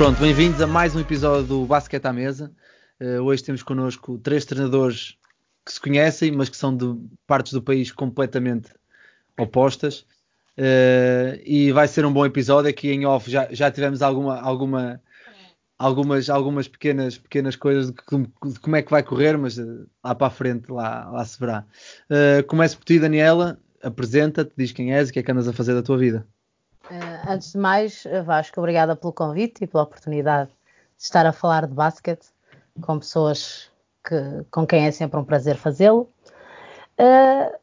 Pronto, bem-vindos a mais um episódio do Basquete à Mesa. Uh, hoje temos connosco três treinadores que se conhecem, mas que são de partes do país completamente opostas. Uh, e vai ser um bom episódio. Aqui em off já, já tivemos alguma, alguma, algumas, algumas pequenas, pequenas coisas de, de como é que vai correr, mas uh, lá para a frente lá, lá se verá. começo por ti, Daniela. Apresenta-te, diz quem és e o que é que andas a fazer da tua vida. Uh, antes de mais, Vasco, obrigada pelo convite e pela oportunidade de estar a falar de basquete com pessoas que, com quem é sempre um prazer fazê-lo. Uh,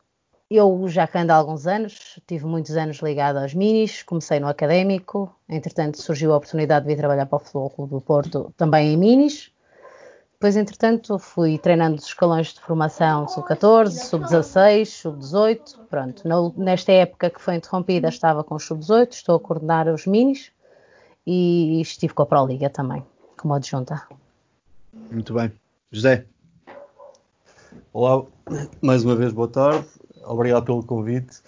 eu já ando há alguns anos, tive muitos anos ligado aos minis, comecei no académico, entretanto surgiu a oportunidade de vir trabalhar para o Futebol Clube do Porto também em minis. Depois, entretanto, fui treinando os escalões de formação sub-14, sub-16, sub-18. Pronto, nesta época que foi interrompida, estava com os sub-18, estou a coordenar os minis e estive com a Pro Liga também, como adjunta. Muito bem. José. Olá, mais uma vez boa tarde, obrigado pelo convite.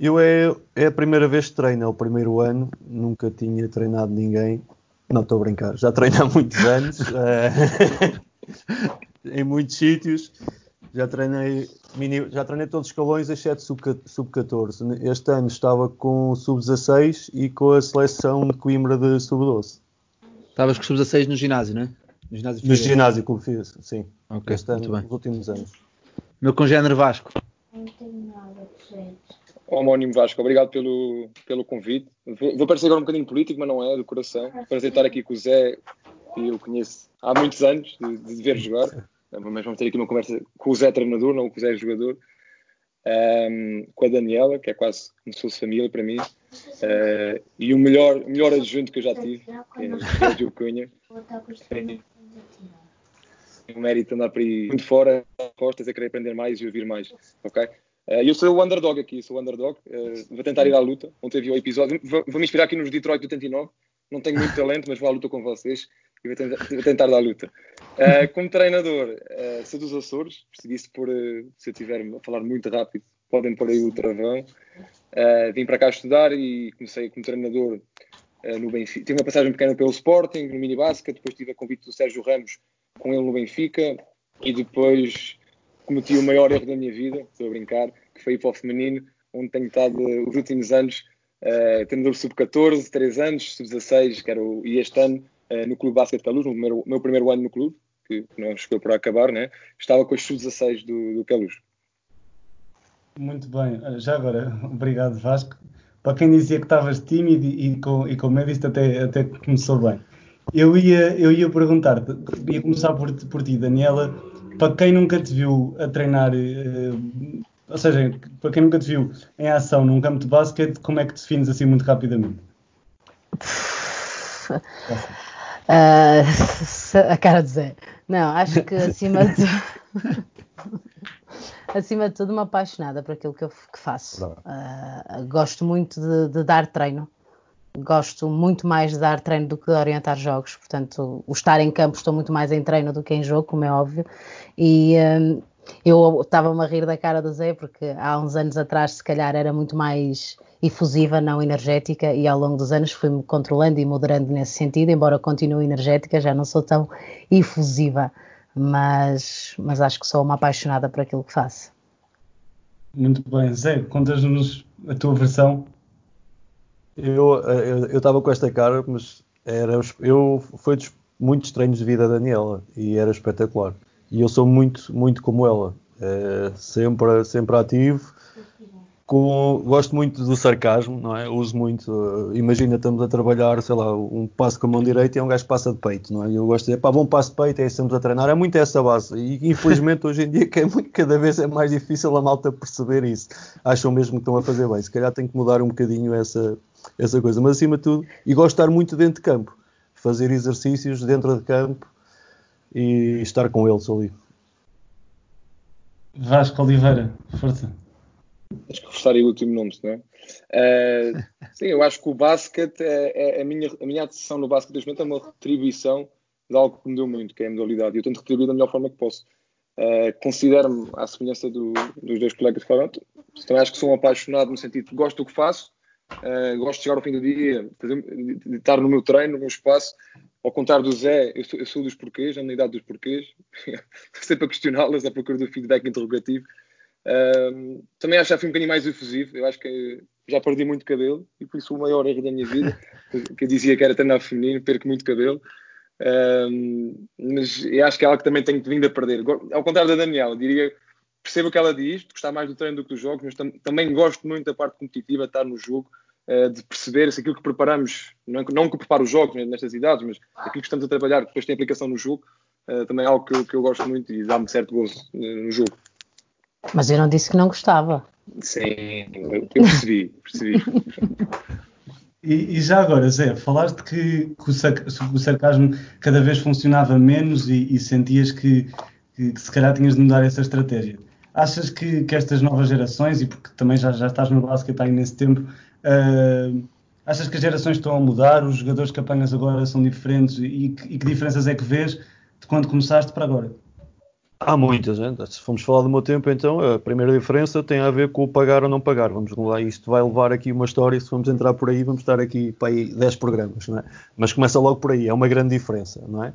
Eu é, é a primeira vez que treino, é o primeiro ano, nunca tinha treinado ninguém. Não estou a brincar, já treino há muitos anos. Em muitos sítios. Já treinei, mini, já treinei todos os escalões, exceto sub-14. este ano estava com sub-16 e com a seleção de Coimbra de sub-12. Estavas com sub-16 no ginásio, não é? No ginásio, no ginásio que fiz, sim. Ok, este ano, nos últimos anos. Meu congénero Vasco. Não tenho nada, Homónimo Vasco, obrigado pelo, pelo convite. Vou, vou parecer agora um bocadinho político, mas não é, do coração. Para estar aqui com o Zé, que eu conheço há muitos anos de, de ver jogar, mas vamos ter aqui uma conversa com o Zé treinador, não com o Zé jogador, um, com a Daniela, que é quase como se fosse família para mim, uh, e o melhor, melhor adjunto que eu já tive, que é o Sérgio Cunha. O mérito andar por aí muito fora, costas, a querer aprender mais e ouvir mais, ok? Uh, eu sou o underdog aqui, sou o underdog, uh, vou tentar ir à luta, ontem vi o episódio, vou, vou me inspirar aqui nos Detroit do 89, não tenho muito talento, mas vou à luta com vocês e vou tentar, vou tentar dar a luta. Uh, como treinador, uh, sou dos Açores, percebi-se por, uh, se eu estiver a falar muito rápido, podem pôr aí o travão. vim para cá estudar e comecei como treinador no Benfica. Tive uma passagem pequena pelo Sporting, no minibasket, depois tive a convite do Sérgio Ramos com ele no Benfica e depois cometi o maior erro da minha vida, estou a brincar, que foi ir para o feminino, onde tenho estado os últimos anos uh, treinador sub-14, 3 anos, sub-16, que era o, e este ano no Clube Basquete Caluz, no meu, meu primeiro ano no clube, que não chegou por acabar, né? estava com os sub-16 do, do Caluz. Muito bem, já agora, obrigado Vasco. Para quem dizia que estavas tímido e, com, e com medo, isto até, até começou bem. Eu ia, eu ia perguntar-te, ia começar por, por ti, Daniela, para quem nunca te viu a treinar uh, ou seja, para quem nunca te viu em ação num campo de basquete, como é que te defines assim muito rapidamente? Uh, a cara de Zé. Não, acho que acima de tudo, acima de tudo, uma apaixonada por aquilo que eu que faço. Uh, gosto muito de, de, dar treino. Gosto muito mais de dar treino do que de orientar jogos. Portanto, o estar em campo estou muito mais em treino do que em jogo, como é óbvio. E, uh, eu estava-me a rir da cara do Zé, porque há uns anos atrás, se calhar, era muito mais efusiva, não energética, e ao longo dos anos fui-me controlando e moderando nesse sentido, embora continue energética, já não sou tão efusiva, mas, mas acho que sou uma apaixonada por aquilo que faço. Muito bem, Zé, contas-nos a tua versão. Eu estava com esta cara, mas era, eu foi dos muitos treinos de vida da Daniela e era espetacular e eu sou muito, muito como ela. É, sempre, sempre ativo. Com, gosto muito do sarcasmo, não é? Uso muito. Uh, imagina, estamos a trabalhar, sei lá, um passo com a mão direita e um gajo passa de peito, não é? Eu gosto de dizer, pá, bom passo de peito, é isso estamos a treinar. É muito essa base. E infelizmente hoje em dia que é muito, cada vez é mais difícil a malta perceber isso. Acham mesmo que estão a fazer bem. Se calhar tem que mudar um bocadinho essa, essa coisa. Mas acima de tudo, e gosto de estar muito dentro de campo. Fazer exercícios dentro de campo e estar com eles ali. Vasco Oliveira, força. Acho que aí o último nome, não é? Uh, sim, eu acho que o basquete, é, é, a, minha, a minha atenção no basquete neste momento é uma retribuição de algo que me deu muito, que é a modalidade. E eu tento retribuir da melhor forma que posso. Uh, Considero-me, à semelhança do, dos dois colegas que falaram, também acho que sou um apaixonado no sentido que gosto do que faço, Uh, gosto de chegar ao fim do dia, de estar no meu treino, no meu espaço. Ao contrário do Zé, eu sou, eu sou dos porquês, na idade dos porquês. sempre a questioná-las, à procura do feedback interrogativo. Também acho que já fui um bocadinho mais efusivo. Eu acho que já perdi muito cabelo e por isso o maior erro da minha vida, que eu dizia que era treinar feminino, perco muito cabelo. Um, mas eu acho que é algo que também tenho vindo a perder. Ao contrário da Daniela, diria percebo o que ela diz, de gostar mais do treino do que dos jogos, mas tam também gosto muito da parte competitiva, de estar no jogo, uh, de perceber se aquilo que preparamos, não, não que preparo os jogos né, nestas idades, mas aquilo que estamos a trabalhar, depois tem aplicação no jogo, uh, também é algo que eu, que eu gosto muito e dá-me certo gozo uh, no jogo. Mas eu não disse que não gostava. Sim, eu percebi, percebi. E, e, já agora, Zé, falaste que, que, o, sac, o, sarcasmo cada vez funcionava menos e, e sentias que, que, que, se calhar tinhas de mudar essa estratégia. Achas que, que estas novas gerações, e porque também já, já estás no basquete há imenso tempo, uh, achas que as gerações estão a mudar? Os jogadores que apanhas agora são diferentes? E, e que diferenças é que vês de quando começaste para agora? Há muitas, hein? se formos falar do meu tempo, então a primeira diferença tem a ver com o pagar ou não pagar. Vamos lá, isto vai levar aqui uma história. Se vamos entrar por aí, vamos estar aqui para aí 10 programas, não é? Mas começa logo por aí, é uma grande diferença, não é?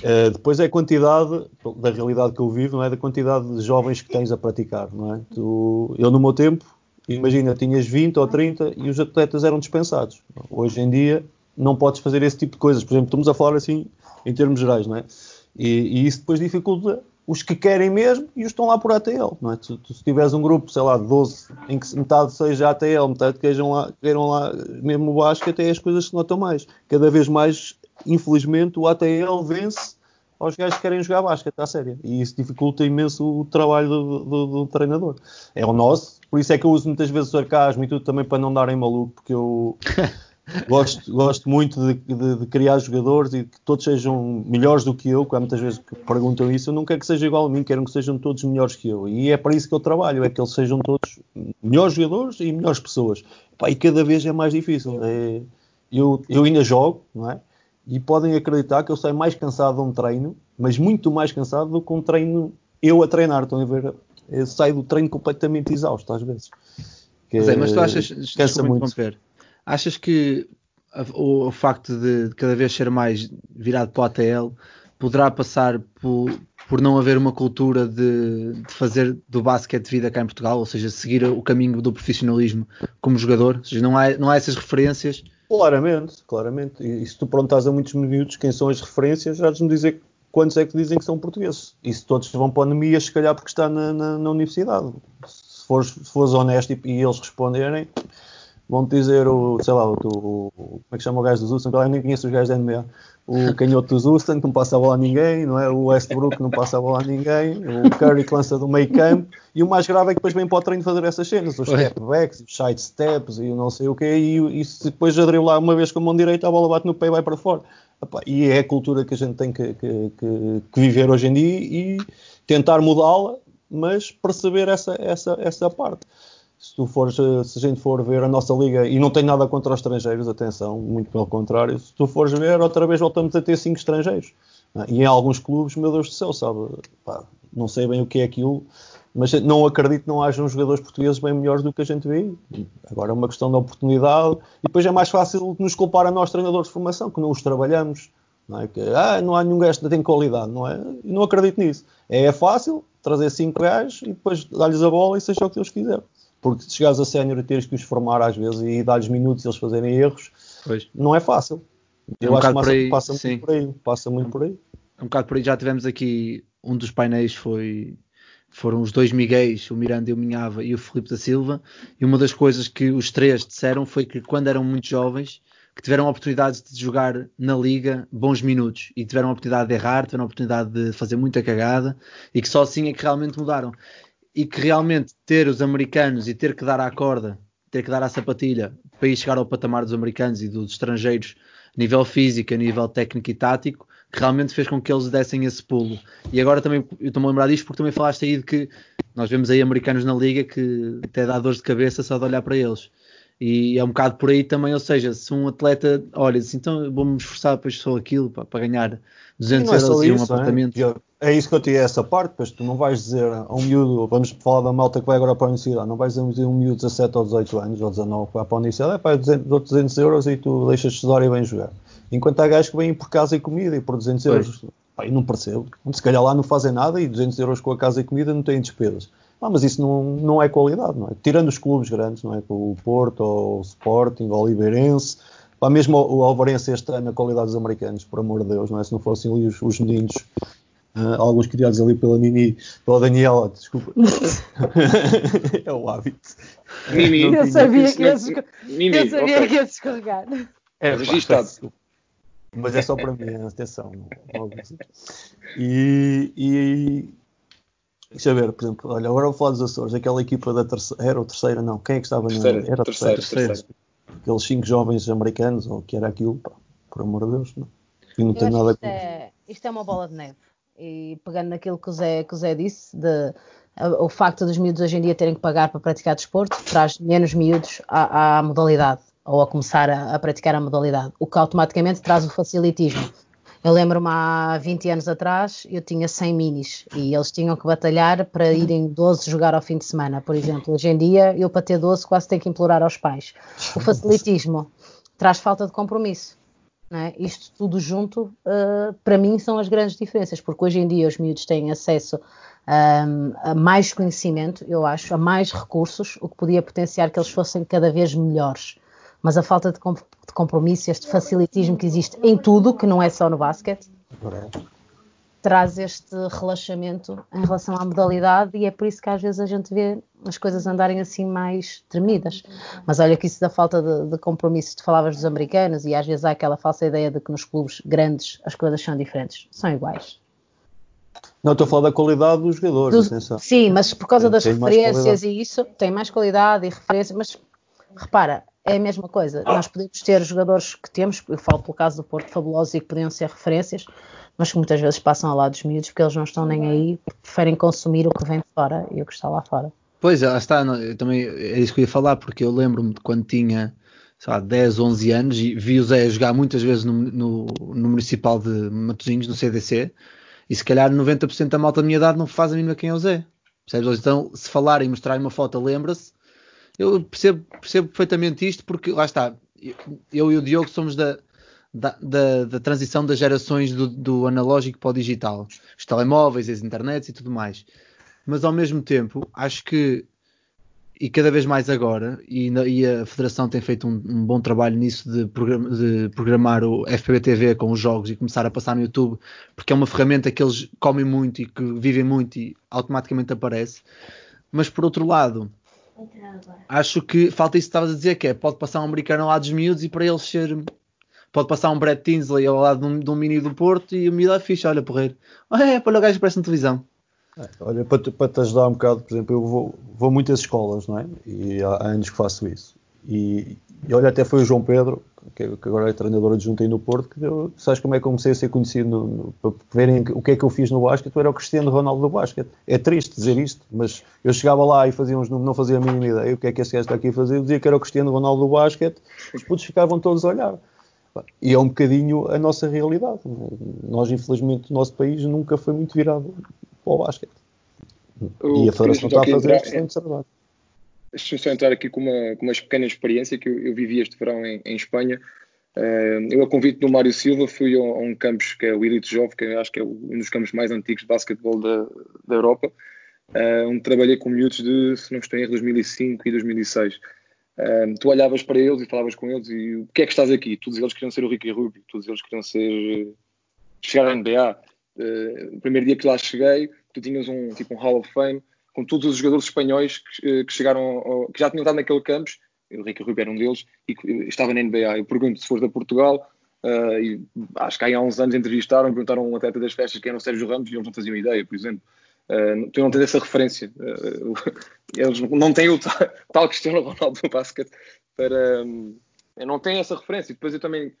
Uh, depois é a quantidade, da realidade que eu vivo, não é? Da quantidade de jovens que tens a praticar, não é? Tu, eu no meu tempo, imagina, tinhas 20 ou 30 e os atletas eram dispensados. Hoje em dia não podes fazer esse tipo de coisas. Por exemplo, estamos a falar assim em termos gerais, não é? E, e isso depois dificulta os que querem mesmo e os estão lá por ATL, não é? Tu, tu, se tiveres um grupo, sei lá, de 12, em que metade seja ATL, metade queiram lá, queiram lá mesmo o basquete, até as coisas se notam mais. Cada vez mais, infelizmente, o ATL vence aos gajos que querem jogar basquete à séria. E isso dificulta imenso o trabalho do, do, do, treinador. É o nosso, por isso é que eu uso muitas vezes o sarcasmo e tudo também para não darem maluco, porque eu gosto, gosto muito de, de, de, criar jogadores e que todos sejam melhores do que eu, que há muitas vezes que perguntam isso, eu não quero que seja igual a mim, quero que sejam todos melhores que eu. E é para isso que eu trabalho, é que eles sejam todos melhores jogadores e melhores pessoas. Pá, e cada vez é mais difícil. É, eu, eu ainda jogo, não é? E podem acreditar que eu saio mais cansado de um treino, mas muito mais cansado do que um treino eu a treinar. Estão a ver? Eu saio do treino completamente exausto às vezes. Que, mas, é, mas tu achas, desculpa muito. interromper, Achas que o, o, facto de cada vez ser mais virado para o ATL poderá passar por, por não haver uma cultura de, de, fazer do basquete vida cá em Portugal, ou seja, seguir o caminho do profissionalismo como jogador? Ou seja, não há, não há essas referências? Claramente, claramente. E, e se tu perguntas a muitos minutos quem são as referências, já me dizer quantos é que dizem que são portugueses. E se todos vão para a anemia, se calhar porque está na, na, na universidade. Se fores, se fores honesto e, e eles responderem, vão-te dizer o, sei lá, o, o, como é que chama o gajo dos Houston, eu nem conheço os gajos da NBA, o canhoto dos Houston que não passa a bola a ninguém, não é? O Westbrook que não passa a bola a ninguém, o Curry que lança do meio campo, e o mais grave é que depois vem para o treino fazer essas cenas, os step backs, os side steps e não sei o quê, e, e se depois já lá uma vez com a mão direita, a bola bate no pé e vai para fora. E é a cultura que a gente tem que, que, que, que viver hoje em dia e tentar mudá-la, mas perceber essa, essa, essa parte se tu fores, se a gente for ver a nossa liga, e não tem nada contra os estrangeiros, atenção, muito pelo contrário, se tu fores ver, outra vez voltamos a ter cinco estrangeiros. Ah, e em alguns clubes, meu Deus do céu, sabe? Pá, não sei bem o que é aquilo, mas não acredito que não hajam jogadores portugueses bem melhores do que a gente vê. Agora é uma questão de oportunidade, e depois é mais fácil nos culpar a nós, treinadores de formação, que não os trabalhamos. Não é? que, ah, não há nenhum gajo que tem qualidade, não é? E não acredito nisso. É, fácil trazer cinco gajos e depois dar-lhes a bola e seja o que eles quiserem. Porque se chegares a sénior e teres que os formar às vezes e dar-lhes minutos e eles fazerem erros, pois. não é fácil. É Eu um acho que passa, aí, passa muito por aí. Passa muito por aí. É um bocado por aí. Já tivemos aqui um dos painéis foi foram os dois Miguéis, o Miranda e o Minhava e o Felipe da Silva, e uma das coisas que os três disseram foi que quando eram muito jovens, que tiveram a oportunidade de jogar na liga bons minutos e tiveram a oportunidade de errar, tiveram a oportunidade de fazer muita cagada e que só assim é que realmente mudaram e que realmente ter os americanos e ter que dar à corda, ter que dar à sapatilha para ir chegar ao patamar dos americanos e dos estrangeiros, nível físico, a nível técnico e tático, que realmente fez com que eles dessem esse pulo. E agora também, eu estou-me a lembrar disto porque também falaste aí de que nós vemos aí americanos na liga que até dá dores de cabeça só de olhar para eles. E é um bocado por aí também, ou seja, se um atleta, olha, assim, então vou-me esforçar para só aquilo, para, para ganhar 200 é euros e um apartamento. É? é isso que eu tinha essa parte, pois tu não vais dizer a um miúdo, vamos falar da malta que vai agora para a universidade, não vais dizer a um miúdo de 17 ou 18 anos, ou 19, que vai para a universidade, é pá, 200, 200 euros e tu deixas de estudar e vem jogar. Enquanto há gajos que vêm por casa e comida e por 200 euros, pá, eu não percebo. Se calhar lá não fazem nada e 200 euros com a casa e comida não têm despesas. Ah, mas isso não, não é qualidade, não é? Tirando os clubes grandes, não é? O Porto, ou o Sporting, o Oliveirense, pá, mesmo o Alvarense este ano, a qualidade dos americanos, por amor de Deus, não é? Se não fossem ali os, os meninos, uh, alguns criados ali pela Nini, pela Daniela, desculpa. é o hábito. Mimi. Eu sabia que ia, Mimi, eu sabia okay. que ia descarregar. É registado. Mas é só para mim, atenção. E, e, Deixa eu ver, por exemplo, olha, agora vou falar dos Açores, aquela equipa da terceira, era o terceira, não, quem é que estava terceira, na. Era terceira, terceira, terceira. Aqueles cinco jovens americanos, ou o que era aquilo, pá, por amor de Deus, não. E não tem nada isto, é, isto é uma bola de neve. E pegando naquilo que o Zé, que o Zé disse, de, o facto dos miúdos hoje em dia terem que pagar para praticar desporto, traz menos miúdos à, à modalidade, ou a começar a, a praticar a modalidade, o que automaticamente traz o facilitismo eu lembro-me há 20 anos atrás, eu tinha 100 minis e eles tinham que batalhar para irem 12 jogar ao fim de semana, por exemplo. Hoje em dia, eu para ter 12 quase tenho que implorar aos pais. O facilitismo traz falta de compromisso. É? Isto tudo junto, uh, para mim, são as grandes diferenças, porque hoje em dia os miúdos têm acesso um, a mais conhecimento, eu acho, a mais recursos, o que podia potenciar que eles fossem cada vez melhores mas a falta de, compromisso, este facilitismo que existe em tudo, que não é só no basquete, traz este relaxamento em relação à modalidade e é por isso que às vezes a gente vê as coisas andarem assim mais tremidas. Mas olha que isso da falta de, de compromisso, tu falavas dos americanos e às vezes há aquela falsa ideia de que nos clubes grandes as coisas são diferentes. São iguais. Não, estou a falar da qualidade dos jogadores, do, Sim, mas por causa tem, das tem referências e isso, tem mais qualidade e referências, mas repara, é a mesma coisa. Nós podemos ter jogadores que temos, eu falo pelo caso do Porto Fabuloso e que podiam ser referências, mas que muitas vezes passam ao lado dos miúdos porque eles não estão nem aí, preferem consumir o que vem de fora e o que está lá fora. Pois, lá está, eu também é isso que eu ia falar, porque eu lembro-me de quando tinha sei lá, 10, 11 anos e vi o Zé jogar muitas vezes no, no, no Municipal de Matosinhos, no CDC, e se calhar 90% da malta da minha idade não faz a mínima quem é o Zé. Percebes? Então, se falarem e mostrarem uma foto, lembra-se, eu percebo, percebo perfeitamente isto porque lá está, eu e o Diogo somos da, da, da, da transição das gerações do, do, analógico para o digital, os telemóveis, as internets e tudo mais. Mas ao mesmo tempo, acho que, e cada vez mais agora, e, e a Federação tem feito um, um bom trabalho nisso de, program, de, programar o FPB TV com os jogos e começar a passar no YouTube, porque é uma ferramenta que eles comem muito e que vivem muito e automaticamente aparece. Mas por outro lado, Acho que falta isso que estavas a dizer, que é pode passar um americano ao lado dos miúdos e para eles ser. Pode passar um Brett Tinsley ao lado de um, de um mini do Porto e o miúdo é fixe, olha, porreiro. É, para o gajo que parece na televisão. É, olha, para te, para te, ajudar um bocado, por exemplo, eu vou, vou muitas escolas, não é? E há anos que faço isso. E, e olha, até foi o João Pedro, que, que agora é treinador adjunto aí no Porto, que deu, sabes como é que comecei a ser conhecido, no, no, para verem o que é que eu fiz no basquete, eu era o Cristiano Ronaldo do basquete. É triste dizer isto, mas eu chegava lá e fazia uns, não fazia a mínima ideia o que é que esse gajo está aqui a fazer, eu dizia que era o Cristiano Ronaldo do basquete, os putos ficavam todos a olhar. E é um bocadinho a nossa realidade. Nós, infelizmente, o nosso país nunca foi muito virado para o basquete. e a Federação está a fazer este excelente trabalho. Deixa-me só entrar aqui com uma, com uma pequena experiência que eu, eu vivi este verão em, em Espanha. Uh, eu, a convite do Mário Silva, fui a, a, um campus que é o Elite Jovem, que acho que é um dos campos mais antigos de basquetebol da, da Europa, uh, onde trabalhei com miúdos de, se não estou em erro, 2005 e 2006. Uh, tu olhavas para eles e falavas com eles e o que é que estás aqui? Todos eles queriam ser o Ricky Rubio, todos eles queriam ser chegar à NBA. Uh, o primeiro dia que lá cheguei, tu tinhas um tipo um Hall of Fame com todos os jogadores espanhóis que, eh, que chegaram, ao, que já tinham estado naquele campus, o Ricky Rubio era um deles, e eh, estava na NBA. Eu pergunto se for da Portugal, uh, e acho que há uns anos entrevistaram, perguntaram um atleta das festas que era o Sérgio Ramos e eles não faziam ideia, por exemplo. Uh, tu não tens essa referência. Uh, eles não têm o tal, tal Cristiano Ronaldo no basquete para. Um, não têm essa referência. Depois eu também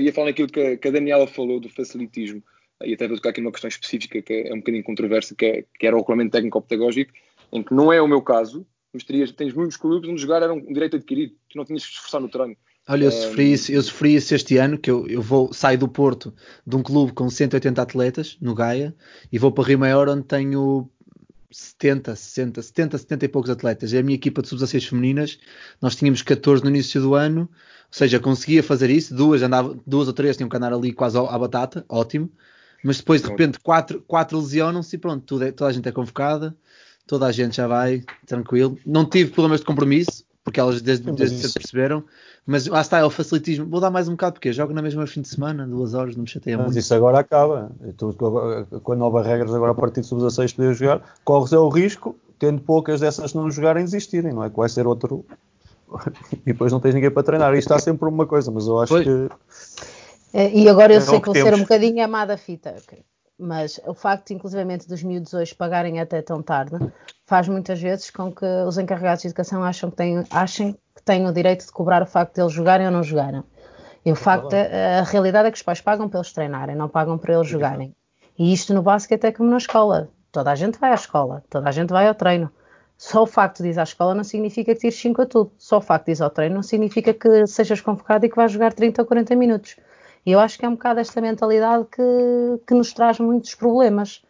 ia falar naquilo que, que a Daniela falou do facilitismo e até vou tocar aqui numa questão específica que é um bocadinho controversa, que, é, que era o regulamento técnico-pedagógico, em que não é o meu caso, Mas terias, tens muitos clubes onde jogar era um direito adquirido, tu não tinhas que esforçar no treino. Olha, eu sofri, isso, eu sofri isso este ano, que eu, eu vou, saio do Porto de um clube com 180 atletas, no Gaia, e vou para Rio Maior, onde tenho 70, 60, 70, 70 e poucos atletas. É a minha equipa de sub-16 femininas, nós tínhamos 14 no início do ano, ou seja, conseguia fazer isso, duas, andava, duas ou três tinham que andar ali quase à batata, ótimo, mas depois de repente quatro, quatro lesionam-se e pronto, tudo é, toda a gente é convocada, toda a gente já vai, tranquilo. Não tive problemas de compromisso, porque elas desde, desde cedo perceberam, mas lá está, é o facilitismo. Vou dar mais um bocado, porque jogo na mesma fim de semana, duas horas, não me chateia mas muito. Mas isso agora acaba. Tu, com a nova regras, agora a partir de sub-16 poder jogar, corres é o risco, tendo poucas dessas não jogarem, existirem, não é? Que vai ser outro. e depois não tens ninguém para treinar. Isto está sempre uma coisa, mas eu acho pois. que. É, e agora eu é sei que, que vou ser um bocadinho amada fita. Mas o facto, inclusivamente, dos miúdos hoje pagarem até tão tarde, faz muitas vezes com que os encarregados de educação acham que têm, achem que têm o direito de cobrar o facto de eles jogarem ou não jogarem. E o facto, a, a realidade é que os pais pagam para eles treinarem, não pagam para eles jogarem. E isto no basquete é como na escola. Toda a gente vai à escola, toda a gente vai ao treino. Só o facto de ir à escola não significa que tires 5 a tudo. Só o facto de ir ao treino não significa que sejas convocado e que vais jogar 30 ou 40 minutos. E eu acho que é um bocado esta mentalidade que, que nos traz muitos problemas.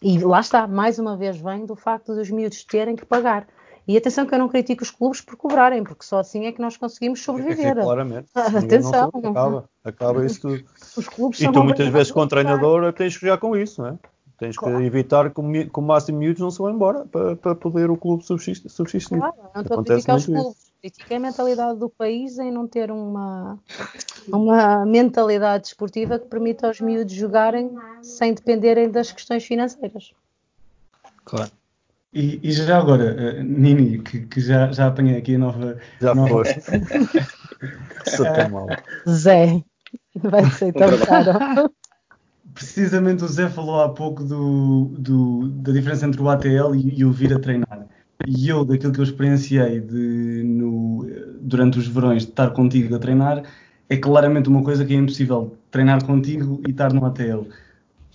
E lá está, mais uma vez vem do facto dos miúdos terem que pagar. E atenção que eu não critico os clubes por cobrarem, porque só assim é que nós conseguimos sobreviver. É, claramente. atenção. acaba, acaba isso tudo. Os clubes e tu muitas vezes com treinador tens que jogar com isso, não é? Tens claro. que evitar que o máximo miúdos não se vão embora para, para poder o clube subsistir. Claro, não estou a criticar os clubes crítica é a mentalidade do país em não ter uma, uma mentalidade esportiva que permita aos miúdos jogarem sem dependerem das questões financeiras. Claro. E, e já agora, uh, Nini, que, que, já, já apanhei aqui a nova. Já nova... foste. Sou tão mal. Zé, vai ser tão caro. Precisamente o Zé falou há pouco do, do, da diferença entre o ATL e, e o vir a treinar. E eu, daquilo que eu experienciei de, no, durante os verões de estar contigo a treinar, é claramente uma coisa que é impossível treinar contigo e estar no ATL.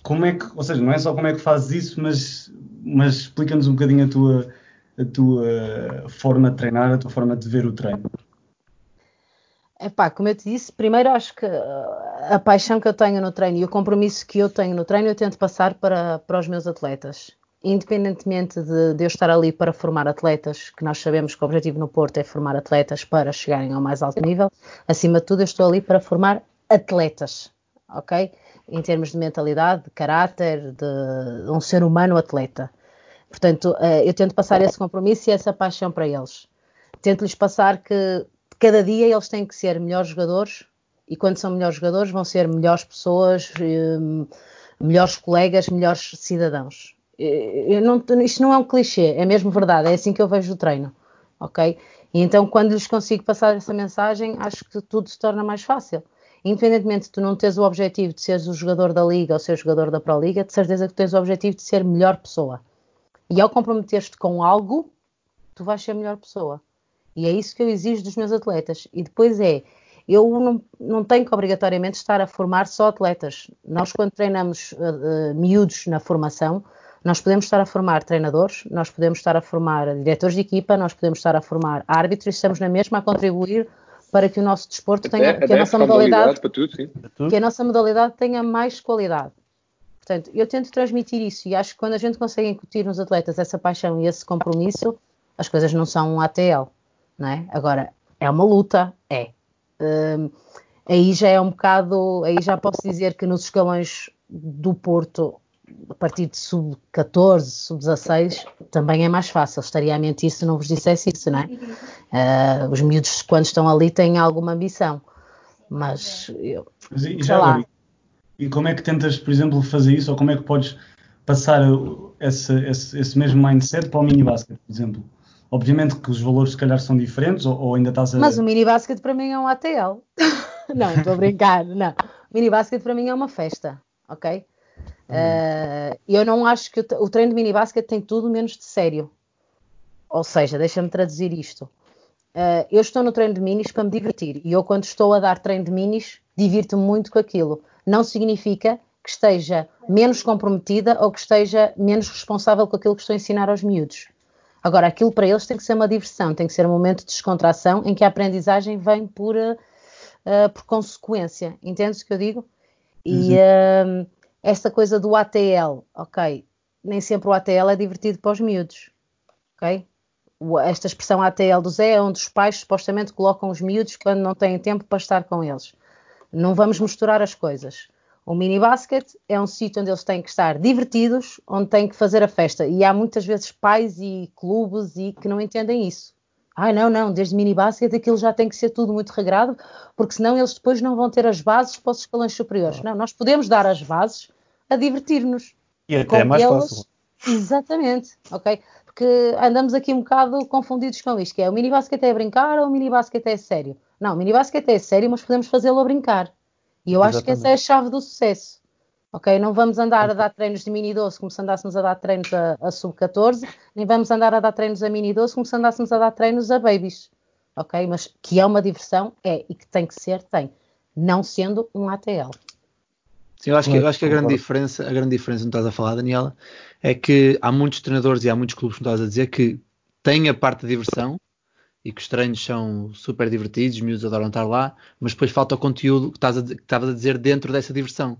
Como é que, ou seja, não é só como é que fazes isso, mas, mas explica-nos um bocadinho a tua, a tua forma de treinar, a tua forma de ver o treino. Epá, como eu te disse, primeiro acho que a paixão que eu tenho no treino e o compromisso que eu tenho no treino eu tento passar para, para os meus atletas independentemente de, de, eu estar ali para formar atletas, que nós sabemos que o objetivo no Porto é formar atletas para chegarem ao mais alto nível, acima de tudo eu estou ali para formar atletas, ok? Em termos de mentalidade, de caráter, de um ser humano atleta. Portanto, eh, eu tento passar esse compromisso e essa paixão para eles. Tento-lhes passar que cada dia eles têm que ser melhores jogadores e quando são melhores jogadores vão ser melhores pessoas, eh, melhores colegas, melhores cidadãos não, isto não é um clichê, é mesmo verdade, é assim que eu vejo o treino, ok? E então quando lhes consigo passar essa mensagem, acho que tudo se torna mais fácil. Independentemente de tu não teres o objetivo de seres o jogador da Liga ou ser jogador da Pro Liga, de certeza que tens o objetivo de ser melhor pessoa. E ao comprometer-te com algo, tu vais ser melhor pessoa. E é isso que eu exijo dos meus atletas. E depois é, eu não, não tenho que obrigatoriamente estar a formar só atletas. Nós, quando treinamos uh, uh, miúdos na formação, nós podemos estar a formar treinadores, nós podemos estar a formar diretores de equipa, nós podemos estar a formar árbitros e estamos na mesma a contribuir para que o nosso desporto tenha, até, que, a nossa modalidade, tudo, que a nossa modalidade tenha mais qualidade. Portanto, eu tento transmitir isso e acho que quando a gente consegue incutir nos atletas essa paixão e esse compromisso, as coisas não são um ATL, não é? Agora, é uma luta, é. Um, aí já é um bocado, aí já posso dizer que nos escalões do Porto a partir de sub-14, sub-16, também é mais fácil. Estaria a mentir se não vos dissesse isso, não é? Uh, os miúdos, quando estão ali, têm alguma ambição. Mas eu. Mas e, já lá. e como é que tentas, por exemplo, fazer isso? Ou como é que podes passar esse, esse, esse mesmo mindset para o mini basket, por exemplo? Obviamente que os valores, se calhar, são diferentes, ou, ou ainda estás a. Mas o mini basket para mim é um ATL. não, estou a brincar. Não. O mini basket para mim é uma festa, ok? Uh, eu não acho que o, o treino de mini basket tem tudo menos de sério. Ou seja, deixa-me traduzir isto. Uh, eu estou no treino de minis para me divertir e eu, quando estou a dar treino de minis, divirto-me muito com aquilo. Não significa que esteja menos comprometida ou que esteja menos responsável com aquilo que estou a ensinar aos miúdos. Agora, aquilo para eles tem que ser uma diversão, tem que ser um momento de descontração em que a aprendizagem vem por, uh, por consequência. Entendes o que eu digo? E uhum. uh, esta coisa do ATL, ok, nem sempre o ATL é divertido para os miúdos, ok? Esta expressão ATL do Zé é onde os pais supostamente colocam os miúdos quando não têm tempo para estar com eles. Não vamos misturar as coisas. O mini basket é um sítio onde eles têm que estar divertidos, onde têm que fazer a festa. E há muitas vezes pais e clubes e que não entendem isso. Ai, não, não, desde mini basket aquilo já tem que ser tudo muito regrado, porque senão eles depois não vão ter as bases para os escalões superiores. Não, nós podemos dar as bases a divertir-nos. E até é mais eles... fácil. Exatamente, ok? Porque andamos aqui um bocado confundidos com isto, que é o mini basket é brincar ou o mini basket é sério? Não, o mini basket é sério, mas podemos fazê-lo a brincar. E eu Exatamente. acho que essa é a chave do sucesso. Ok? Não vamos andar a dar treinos de mini 12 como se andássemos a dar treinos a, a sub-14, nem vamos andar a dar treinos a mini 12 como se andássemos a dar treinos a babies. Ok? Mas que é uma diversão, é, e que tem que ser, tem. Não sendo um ATL. Sim, eu acho que, eu acho que a grande diferença, a grande diferença, não estás a falar, Daniela, é que há muitos treinadores e há muitos clubes, como estás a dizer, que têm a parte da diversão e que os treinos são super divertidos, os miúdos adoram estar lá, mas depois falta o conteúdo que, estás a, que estavas a dizer dentro dessa diversão.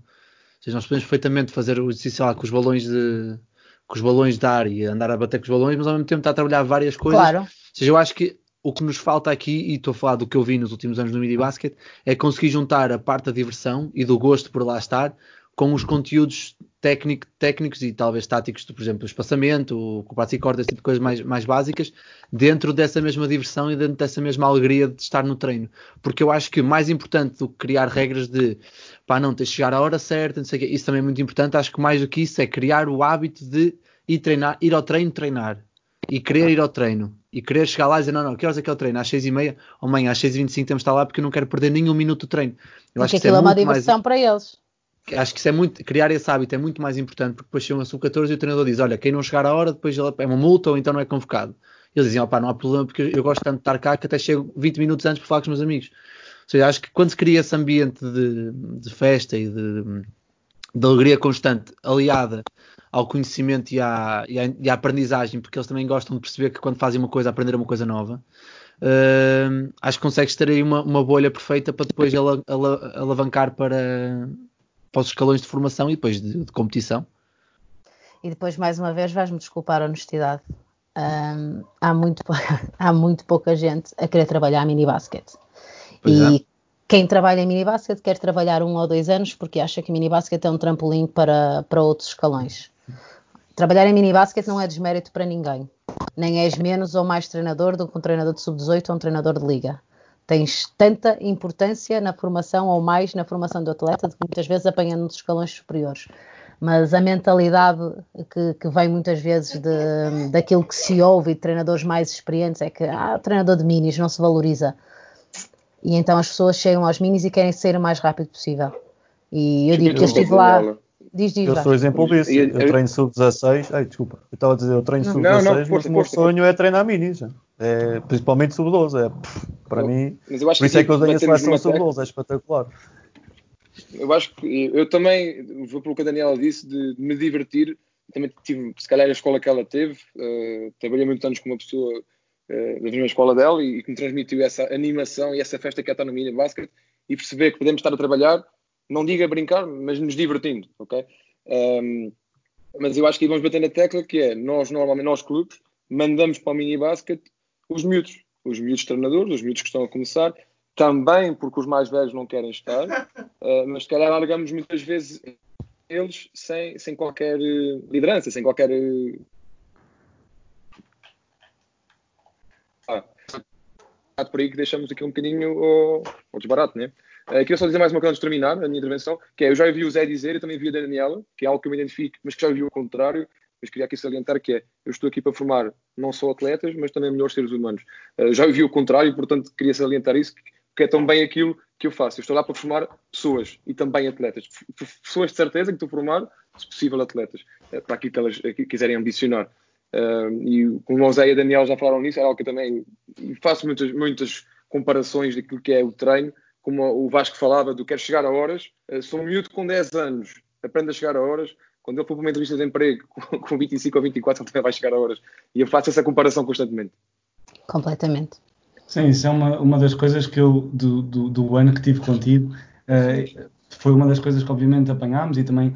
Ou seja, nós podemos perfeitamente fazer o exercício lá com os balões de com os balões de ar e andar a bater com os balões, mas ao mesmo tempo estar a trabalhar várias coisas. Claro. Ou seja, eu acho que o que nos falta aqui, e estou a falar do que eu vi nos últimos anos no mini basket, é conseguir juntar a parte da diversão e do gosto por lá estar com os conteúdos técnico, técnicos e talvez táticos, por exemplo, o espaçamento, o combate e corda, esse tipo de coisas mais, mais básicas, dentro dessa mesma diversão e dentro dessa mesma alegria de estar no treino. Porque eu acho que mais importante do que criar regras de pá, não, tens de chegar à hora certa, não sei o quê, isso também é muito importante. Acho que mais do que isso é criar o hábito de ir treinar, ir ao treino, treinar. E querer ir ao treino. E querer chegar lá e dizer, não, não, que horas é que é o treino? Às seis e meia? Ou amanhã, às seis e vinte e cinco temos de estar lá porque eu não quero perder nenhum minuto de treino. Eu porque acho que aquilo é, é uma diversão mais... para eles acho que isso é muito, criar esse hábito é muito mais importante, porque depois chegam a sub-14 e o treinador diz, olha, quem não chegar à hora, depois é uma multa ou então não é convocado. Eles dizem, opá, não há problema, porque eu gosto tanto de estar cá que até chego 20 minutos antes para falar com os meus amigos. Ou seja, acho que quando se cria esse ambiente de, de festa e de, de, alegria constante, aliada ao conhecimento e à, e, à, e à, aprendizagem, porque eles também gostam de perceber que quando fazem uma coisa, aprender uma coisa nova, uh, acho que consegues ter aí uma, uma bolha perfeita para depois alavancar para para os escalões de formação e depois de, de competição. E depois, mais uma vez, vais-me desculpar a honestidade. Um, há, muito, há muito pouca gente a querer trabalhar mini basket. e é. quem trabalha em mini basket quer trabalhar um ou dois anos porque acha que mini basket é um trampolim para, para outros escalões. Trabalhar em mini basket não é desmérito para ninguém. Nem és menos ou mais treinador do que um treinador de sub-18 ou um treinador de liga tens tanta importância na formação ou mais na formação do atleta de que muitas vezes apanhando nos escalões superiores. Mas a mentalidade que, que vem muitas vezes de, daquilo que se ouve de treinadores mais experientes é que ah, o treinador de minis não se valoriza. E então as pessoas chegam aos minis e querem sair o mais rápido possível. E eu digo que eu estive lá. Diz, diz, eu sou exemplo disso. Eu, treino sub-16. Ai, desculpa. Eu estava a dizer, eu treino sub-16, mas o meu sonho é treinar minis. É, principalmente sub-12. É, para mim, por isso é que eu tenho a seleção sub-12. É espetacular. Eu acho que eu também vou pelo que a Daniela disse de me divertir. Também tive, se calhar, a escola que ela teve. Uh, trabalhei muitos anos com uma pessoa uh, da mesma escola dela e, e, que me transmitiu essa animação e essa festa que é estar no mini basket e perceber que podemos estar a trabalhar não diga brincar, mas nos divertindo, ok? Um, mas eu acho que vamos bater na tecla que é, nós normalmente, nós clubes, mandamos para o mini basket os miúdos, os miúdos treinadores, os miúdos que estão a começar, também porque os mais velhos não querem estar, uh, mas se calhar largamos muitas vezes eles sem, sem qualquer eh, liderança, sem qualquer. Eh, ah, por aí que deixamos aqui um bocadinho ao, ao desbarato, né? Uh, queria só dizer mais uma coisa antes de terminar a minha intervenção, que é, eu já ouvi o Zé dizer, eu também vi a Daniela, que é algo que eu me identifico, mas que já ouvi o contrário, mas queria aqui salientar que é, eu estou aqui para formar não só atletas, mas também melhores seres humanos. Uh, já ouvi o contrário, portanto queria salientar isso, que é também aquilo que eu faço. Eu estou lá para formar pessoas e também atletas. Pessoas de certeza que estou a formar, se possível, atletas, uh, para aquilo que elas quiserem ambicionar. Uh, e como o Zé e a Daniel já falaram nisso, é algo que eu também faço muitas, muitas comparações daquilo que é o treino como o Vasco falava, do quero chegar a horas, sou um miúdo com 10 anos, aprendo a chegar a horas, quando ele for para uma entrevista de emprego com, com 25 ou 24, ele também vai chegar a horas. E eu faço essa comparação constantemente. Completamente. Sim, isso é uma, uma das coisas que eu, do, do, do ano que tive contigo, uh, foi uma das coisas que obviamente apanhámos e também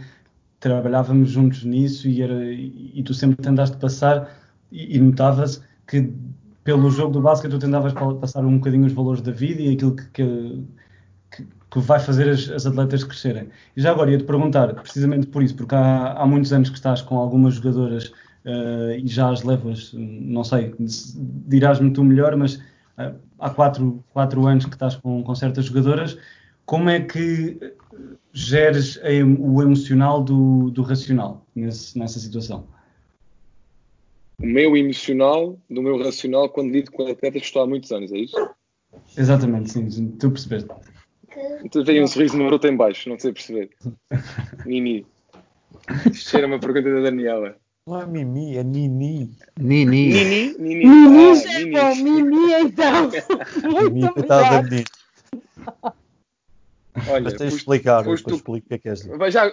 trabalhávamos juntos nisso e, era, e, tu sempre tentaste passar e, e notava-se que pelo jogo do basquete tu tentavas passar um bocadinho os valores da vida e aquilo que, que, que vai fazer as, as, atletas crescerem. E já agora ia-te perguntar, precisamente por isso, porque há, há muitos anos que estás com algumas jogadoras uh, e já as levas, não sei, dirás-me tu melhor, mas uh, há quatro, quatro anos que estás com, com certas jogadoras, como é que geres o emocional do, do racional nesse, nessa situação? O meu emocional do meu racional quando lido com atletas que estou há muitos anos, é isso? Exatamente, sim, tu percebeste. Tu veio um sorriso maroto em baixo, não sei perceber. Mimi. Isto era uma pergunta da Daniela. Não é Mimi, é Nini. Nini. Nini? Nini. Nini, ah, Nini. Mimi então. Mimi, coitada da Nini. Olha, Mas tens de explicar, foste tu... explico o que é que és. Vai já,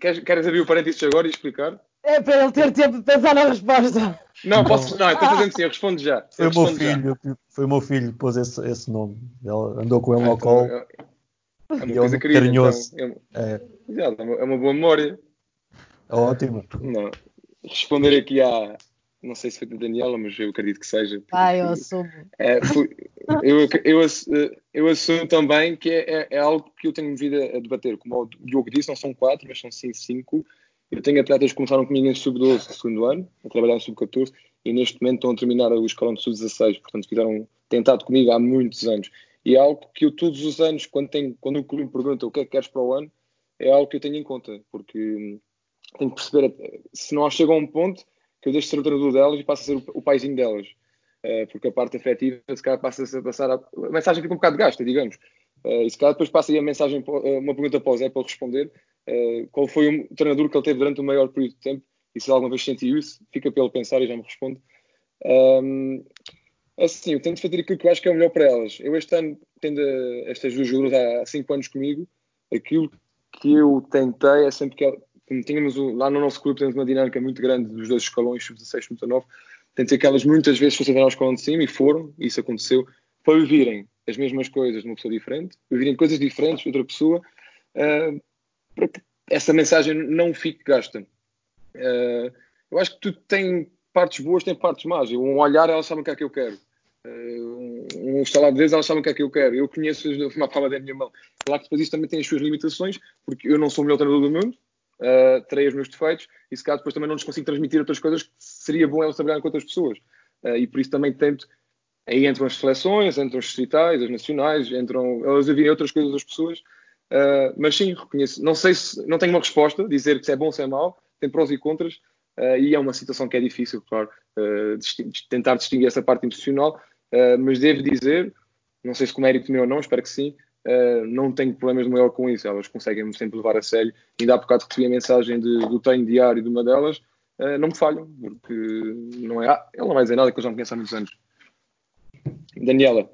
queres, queres abrir o parênteses agora e explicar? É para ele ter tempo de pensar na resposta. Não, posso, não, então fazendo assim, eu respondo já. Foi o meu filho, já. foi o meu filho que pôs esse, esse nome. Ele andou com ele ah, ao então, colo. É, é uma coisa querida, carinhoso. Então, é, é. é uma boa memória. É ótimo. Não. Responder aqui à, não sei se foi da Daniela, mas eu acredito que seja. Ah, eu assumo. É, eu, eu, eu, assumo também que é, é, é, algo que eu tenho vindo a debater. Como o Diogo disse, não são quatro, mas são cinco, cinco. Eu tenho atletas que começaram comigo em sub-12, segundo ano, a trabalhar em sub-14, e neste momento estão a terminar o escalão de sub-16, portanto fizeram tentado comigo há muitos anos. E é algo que eu todos os anos, quando, tenho, quando o clube me pergunta o que é que queres para o ano, é algo que eu tenho em conta, porque tenho que perceber, se nós chegam a um ponto que eu deixo de ser o treinador delas e passo a ser o, o paizinho delas. Uh, porque a parte afetiva, se calhar, passa a passar. A, a mensagem fica um bocado gasta, digamos. Uh, e se calhar depois passa aí a mensagem, eh, uma pergunta o Zé para responder. Uh, qual foi o treinador que ele teve durante o maior período de tempo? E se alguma vez sentiu isso, fica ele pensar e já me responde. Um, assim, eu tento fazer aquilo que eu acho que é o melhor para elas. Eu este ano, tendo estas duas jogadoras há 5 anos comigo, aquilo que eu tentei é sempre que como tínhamos lá no nosso clube, temos uma dinâmica muito grande dos dois escalões, sub-16 e sub-19, tentei que elas muitas vezes fossem ao escalão de cima e foram, isso aconteceu, para ouvirem as mesmas coisas de uma pessoa diferente, ouvirem coisas diferentes de outra pessoa, uh, para que essa mensagem não fique gasta. Uh, eu acho que tu tem partes boas, tem partes más. Um olhar, elas sabem o que é que eu quero. Uh, um, estalar de dedos, elas sabem o que é que eu quero. Eu conheço uma palma da minha mão. Claro que depois isso também tem as suas limitações, porque eu não sou o melhor treinador do mundo, uh, os meus defeitos e se calhar depois também não nos consigo transmitir outras coisas que seria bom elas trabalharem com outras pessoas. Uh, e por isso também tento, aí entram as seleções, entram os distritais, as nacionais, entram, elas a virem outras coisas das pessoas, uh, mas sim, reconheço, não sei se, não tenho uma resposta, dizer que se é bom ou se é mau, tem prós e contras, e é uma situação que é difícil, claro, tentar distinguir essa parte emocional, mas devo dizer, não sei se com mérito meu ou não, espero que sim, Uh, não tenho problemas maior com isso, elas conseguem-me sempre levar a sério. Ainda há bocado recebi a mensagem de, do treino diário de uma delas, uh, não me falham, porque não é. Ah, ele não vai dizer nada que eu já me conheço há muitos anos. Daniela,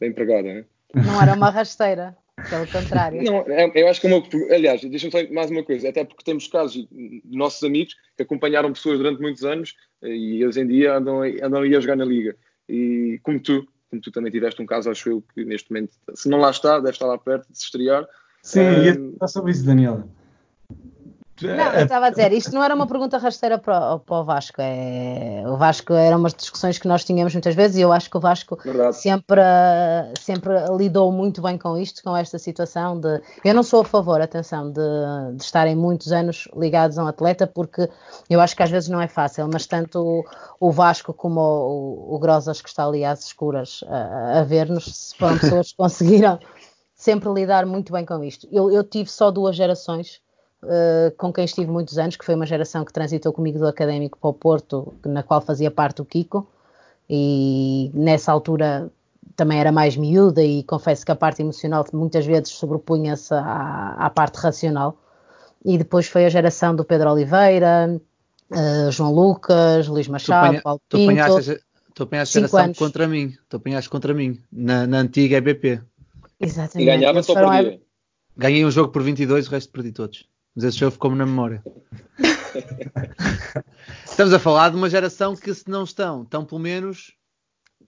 bem empregada, né? Não era uma rasteira, pelo contrário. Não, é, eu acho que é uma. Aliás, deixa-me só mais uma coisa, até porque temos casos de nossos amigos que acompanharam pessoas durante muitos anos eh, e hoje em dia andam, andam aí a jogar na liga. E como tu, como tu também tiveste um caso, acho eu, que neste momento, se não lá está, deve estar lá perto de se estrear. Sim, um... ia falar sobre isso, Daniela. Não, eu estava a dizer, isto não era uma pergunta rasteira para, para o Vasco. É, o Vasco eram umas discussões que nós tínhamos muitas vezes e eu acho que o Vasco sempre, sempre lidou muito bem com isto, com esta situação de. Eu não sou a favor, atenção, de, de estarem muitos anos ligados a um atleta, porque eu acho que às vezes não é fácil, mas tanto o, o Vasco como o, o, Grosas, que está ali às escuras a, a ver-nos, foram pessoas que conseguiram sempre lidar muito bem com isto. Eu, eu tive só duas gerações uh, com quem estive muitos anos, que foi uma geração que transitou comigo do académico para o Porto, na qual fazia parte o Kiko, e nessa altura também era mais miúda e confesso que a parte emocional muitas vezes sobrepunha-se à, à, parte racional. E depois foi a geração do Pedro Oliveira, uh, João Lucas, Luís Machado, Paulo Pinto. Tu apanhaste a geração anos. contra mim, tu apanhaste contra mim, na, na antiga EBP. Exatamente. E ganhava só por dia. Ganhei um jogo por 22, o resto perdi todos. Mas esse jogo ficou-me na memória. Estamos a falar de uma geração que se não estão, estão pelo menos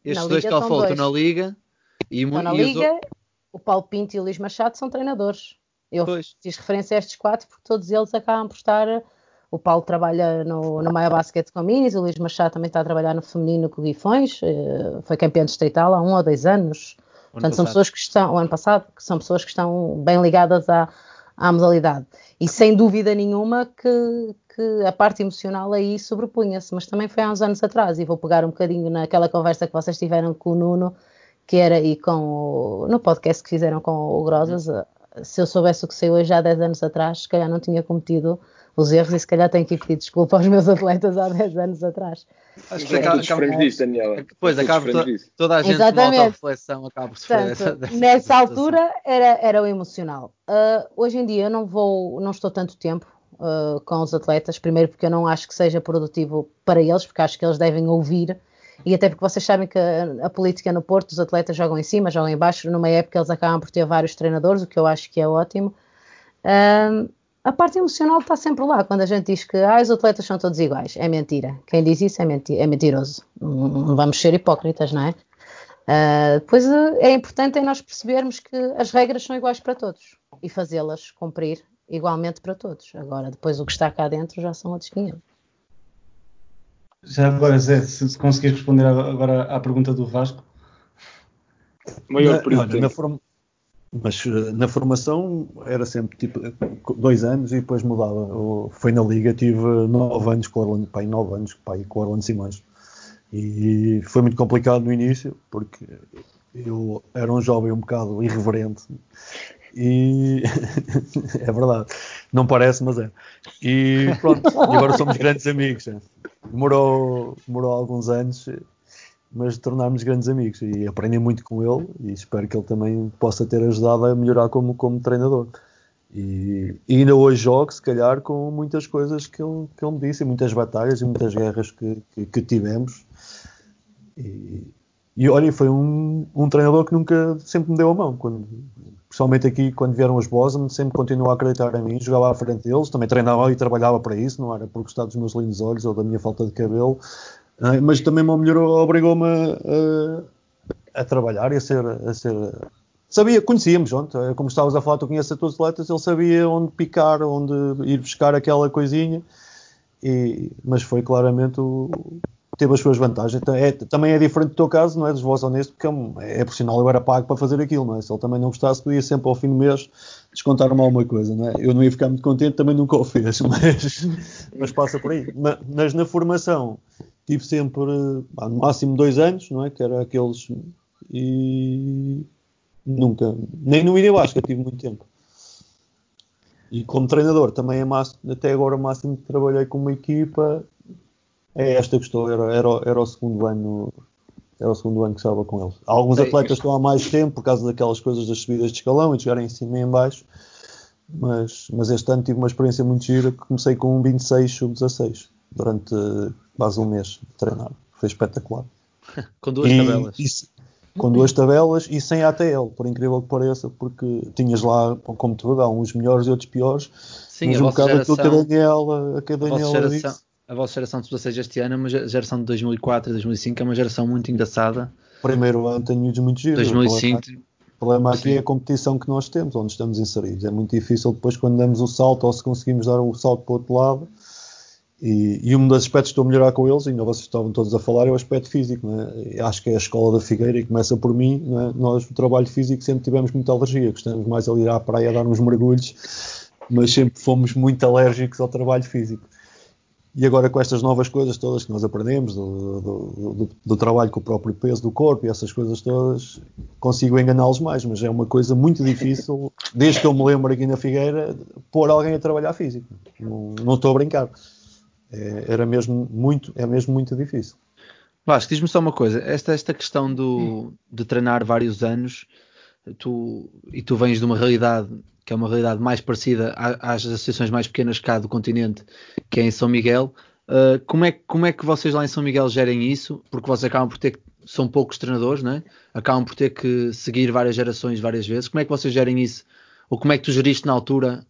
estes dois que estão estão na Liga. E, estão na e Liga, os... o Paulo Pinto e o Luís Machado são treinadores. Eu pois. fiz referência a estes quatro porque todos eles acabam por estar. O Paulo trabalha no, no Maia Basket com Minis, o Luís Machado também está a trabalhar no feminino com o Guifões, eh, foi campeão distrital há um ou dois anos. Portanto, são pessoas que estão, o ano passado, que são pessoas que estão bem ligadas à, à modalidade. E sem dúvida nenhuma que, que a parte emocional aí sobrepunha-se, mas também foi há uns anos atrás, e vou pegar um bocadinho naquela conversa que vocês tiveram com o Nuno, que era e com o, no podcast que fizeram com o Grosas, se eu soubesse o que sei hoje há 10 anos atrás, se calhar não tinha cometido os erros e se calhar tenho que pedir desculpa aos meus atletas há 10 anos atrás. Acho que acaba, acaba, disso, Daniela. Depois acaba to, toda a gente Exatamente. uma reflexão acaba por Portanto, Nessa altura era, era o emocional. Uh, hoje em dia eu não vou, não estou tanto tempo uh, com os atletas, primeiro porque eu não acho que seja produtivo para eles, porque acho que eles devem ouvir e até porque vocês sabem que a, a, política no Porto, os atletas jogam em cima, jogam em baixo, numa época eles acabam por ter vários treinadores, o que eu acho que é ótimo. Uh, a parte emocional está sempre lá, quando a gente diz que ah, os atletas são todos iguais, é mentira. Quem diz isso é, menti é mentiroso. Não, vamos ser hipócritas, não é? Uh, depois uh, é importante é nós percebermos que as regras são iguais para todos e fazê-las cumprir igualmente para todos. Agora, depois o que está cá dentro já são outros 500. Já agora, Zé, se, se conseguires responder agora à pergunta do Vasco. Maior na, olha, na forma, mas eh, na formação era sempre tipo dois anos e depois mudava. Foi na Liga, tive nove anos com o Orlando, pai, nove anos pai, com o Orlando Simões. E foi muito complicado no início, porque eu era um jovem um bocado irreverente e é verdade, não parece, mas é. E pronto, e agora somos grandes amigos. Demorou, demorou alguns anos, mas tornámos grandes amigos e aprendi muito com ele e espero que ele também possa ter ajudado a melhorar como, como treinador. E, e ainda hoje jogo, se calhar, com muitas coisas que ele, que ele me disse, muitas batalhas e muitas guerras que, que, que tivemos. E, e olha, foi um, um treinador que nunca sempre me deu a mão. Quando, principalmente aqui, quando vieram os Bosman, sempre continuou a acreditar em mim, jogava à frente deles, também treinava e trabalhava para isso, não era por gostar dos meus lindos olhos ou da minha falta de cabelo, eh, mas também me melhorou, obrigou-me a, a, trabalhar e a ser, a ser. Sabia, conhecíamos, onde, eh, como estavas a falar, tu conheces a todos os atletas, ele sabia onde picar, onde ir buscar aquela coisinha, e, mas foi claramente o, teve as suas vantagens. Então, é, também é diferente do teu caso, não é? Dos vossos honestos, porque é, é profissional, eu era pago para fazer aquilo, não é? Se ele também não gostasse, podia sempre ao fim do mês descontar-me alguma coisa, não é? Eu não ia ficar muito contente, também nunca o fez, mas, mas passa por aí. Mas, mas na formação tive sempre, no máximo dois anos, não é? Que era aqueles. E nunca, nem no Ideoasca tive muito tempo. E como treinador também é máximo, até agora o máximo que trabalhei com uma equipa é esta que estou, era, era, era o segundo ano era o segundo ano que estava com eles. Alguns atletas estão há mais tempo por causa daquelas coisas das subidas de escalão e de chegarem em cima e em baixo, mas, mas este ano tive uma experiência muito gira que comecei com um 26 sub-16 durante quase um mês de treinar. Foi espetacular. com duas e, tabelas. E, com duas tabelas e sem ATL, por incrível que pareça, porque tinhas lá, como tudo, há uns melhores e outros piores. Sim, mas a um bocado geração, aquilo que a Daniela, que a Daniela disse a vossa geração de 16 este ano é uma geração de 2004 e 2005, é uma geração muito engraçada. Primeiro ano tenho muito giro. 2005. O problema aqui é a competição que nós temos, onde estamos inseridos. É muito difícil depois quando damos o salto ou se conseguimos dar o salto para o outro lado. E, e um dos aspectos que estou a melhorar com eles, ainda vocês estavam todos a falar, é o aspecto físico. É? Acho que é a escola da Figueira e começa por mim. É? Nós, o trabalho físico, sempre tivemos muita alergia. Gostamos mais ali ir à praia a dar uns mergulhos, mas sempre fomos muito alérgicos ao trabalho físico. E agora com estas novas coisas todas que nós aprendemos, do, do, do, do, trabalho com o próprio peso do corpo e essas coisas todas, consigo enganá-los mais, mas é uma coisa muito difícil, desde que eu me lembro aqui na Figueira, pôr alguém a trabalhar físico. Não, não estou a brincar. É, era mesmo muito, é mesmo muito difícil. Vasco, diz-me só uma coisa, esta, esta questão do, de treinar vários anos, tu, e tu vens de uma realidade que é uma realidade mais parecida às associações mais pequenas cá do continente, que é em São Miguel. Uh, como, é, como é que vocês lá em São Miguel gerem isso? Porque vocês acabam por ter que, são poucos treinadores, né? acabam por ter que seguir várias gerações várias vezes. Como é que vocês gerem isso? Ou como é que tu geriste na altura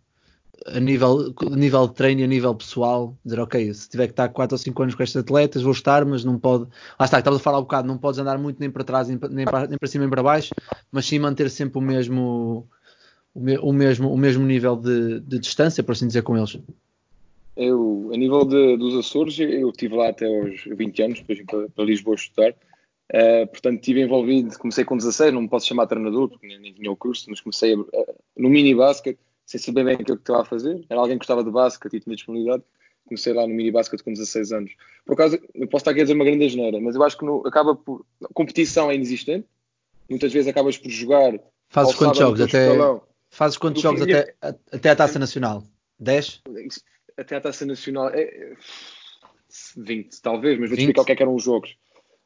a nível, a nível de treino e a nível pessoal, dizer, ok, se tiver que estar 4 ou 5 anos com estes atletas, vou estar, mas não pode. Lá está, estava a falar um bocado, não podes andar muito nem para trás, nem para, nem para, cima nem para baixo, mas sim manter sempre o mesmo, o, me, o mesmo, o mesmo nível de, de, distância, por assim dizer, com eles. Eu, a nível de, dos Açores, eu estive lá até aos 20 anos, depois para, para Lisboa estudar. Uh, portanto, estive envolvido, comecei com 16, não me posso chamar treinador, porque nem, nem tinha o curso, mas comecei a, uh, no mini basket, sem saber bem aquilo que estava a fazer. Era alguém que gostava de basquete e tinha disponibilidade. Comecei lá no mini basquete com 16 anos. Por acaso, eu posso estar aqui a dizer uma grande asneira, mas eu acho que no, acaba por. A competição é inexistente. Muitas vezes acabas por jogar. Fazes quantos jogos? Até, escalão. fazes quantos jogos até, até a taça nacional? 10? Até a taça nacional. É, 20, talvez, mas vou-te explicar o que, é que eram os jogos.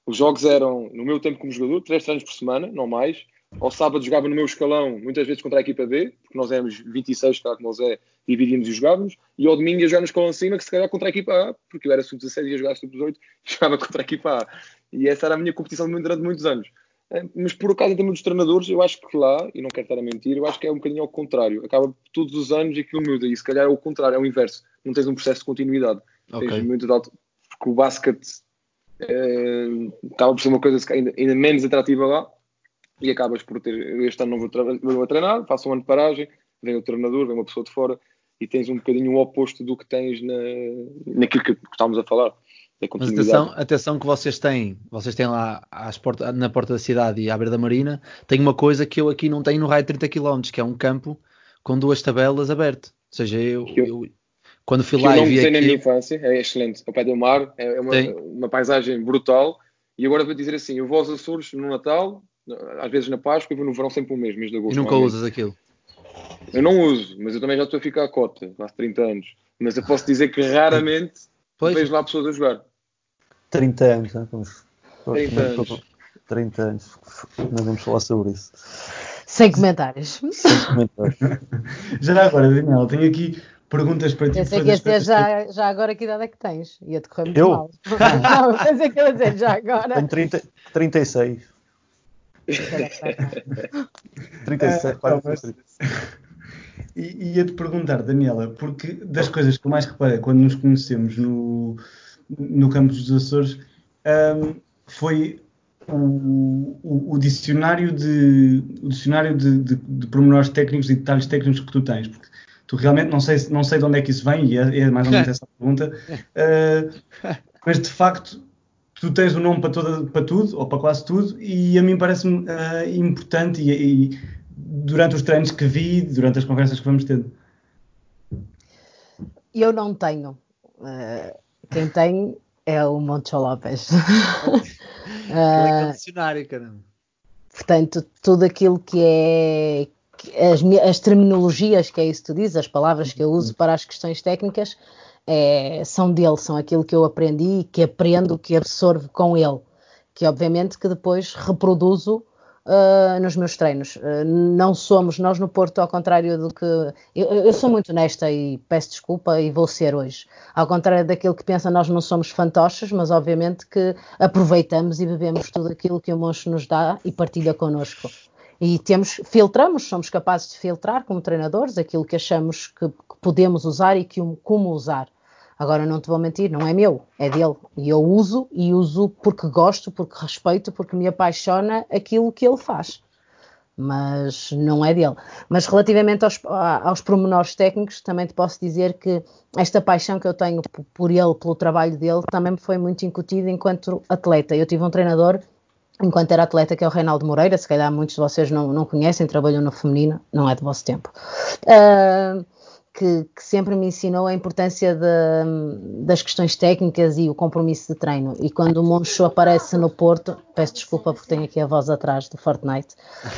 Os jogos eram, no meu tempo como jogador, 3 treinos por semana, não mais. Ao sábado jogava no meu escalão, muitas vezes contra a equipa B, porque nós éramos 26, claro que nós é, dividimos e jogávamos. E ao domingo ia jogar no escalão acima, que se calhar contra a equipa A, porque eu era sub-16 e ia jogar sub-18, jogava contra a equipa A. E essa era a minha competição durante muitos anos. É, mas por acaso, em termos dos treinadores, eu acho que lá, e não quero estar a mentir, eu acho que é um bocadinho ao contrário. Acaba todos os anos aquilo muda, e se calhar é o contrário, é o inverso. Não tens um processo de continuidade. Okay. Tens muito de alto, porque o basquete é, acaba por ser uma coisa ainda, ainda menos atrativa lá, e acabas por ter. Este ano não vou, vou treinar, faço um ano de paragem, vem o treinador, vem uma pessoa de fora e tens um bocadinho o oposto do que tens na, naquilo que estávamos a falar. Mas atenção, atenção que vocês têm, vocês têm lá porta, na porta da cidade e à beira da marina, tem uma coisa que eu aqui não tenho no raio de 30 km, que é um campo com duas tabelas aberto. Ou seja, eu, eu, eu quando fui lá eu e vi aquilo... na minha infância, é excelente, ao pé do mar, é uma, uma paisagem brutal, e agora vou dizer assim, eu vou aos Açores no Natal, às vezes na Páscoa e vou no verão sempre o mesmo, mês de agosto. E nunca usas aquilo? Eu não uso, mas eu também já estou a ficar a cota, quase 30 anos. Mas eu posso dizer que raramente pois. vejo lá pessoas a jogar. 30 anos, né? Vamos, 30 anos. 30 anos. Não vamos falar sobre isso. Sem comentários. Sem comentários. já agora, Daniel, tenho aqui perguntas para ti. Pensei que ia dizer já, já agora que idade é que tens? Ia-te correr muito eu? mal. não, pensei que ia dizer já agora. Tenho 30, 36. 37, quase E ia-te perguntar, Daniela, porque das coisas que eu mais reparei quando nos conhecemos no, no campo dos Açores um, foi o, o, o, dicionário de, o dicionário de, de, de pormenores técnicos e detalhes técnicos que tu tens, porque tu realmente não sei, não sei de onde é que isso vem, e é, é mais ou menos essa a pergunta, uh, mas de facto tu tens um nome para, toda, para tudo, ou para quase tudo, e a mim parece-me uh, importante e, e, durante os treinos que vi, durante as conversas que vamos tendo. Eu não tenho. Uh, quem tem é o Moncho Lopes. é condicionário, caramba. Portanto, tudo aquilo que é as, as terminologias, que é isso que tu dizes, as palavras que eu uso para as questões técnicas, é, são dele, são aquilo que eu aprendi, que aprendo, que absorvo com ele, que obviamente que depois reproduzo uh, nos meus treinos. Uh, não somos, nós no Porto, ao contrário do que. Eu, eu, sou muito honesta e peço desculpa e vou ser hoje. Ao contrário daquilo que pensa, nós não somos fantoches, mas obviamente que aproveitamos e bebemos tudo aquilo que o monstro nos dá e partilha connosco e temos, filtramos, somos capazes de filtrar como treinadores aquilo que achamos que, que podemos usar e que, como usar. Agora não te vou mentir, não é meu, é dele. E eu uso e uso porque gosto, porque respeito, porque me apaixona aquilo que ele faz. Mas não é dele. Mas relativamente aos, aos pormenores técnicos, também te posso dizer que esta paixão que eu tenho por ele, pelo trabalho dele, também me foi muito incutida enquanto atleta. Eu tive um treinador enquanto era atleta, que é o Reinaldo Moreira, se calhar muitos de vocês não, não conhecem, trabalham no feminino, não é do vosso tempo, uh, que, que, sempre me ensinou a importância de, das questões técnicas e o compromisso de treino. E quando o Moncho aparece no Porto, peço desculpa porque tenho aqui a voz atrás do Fortnite.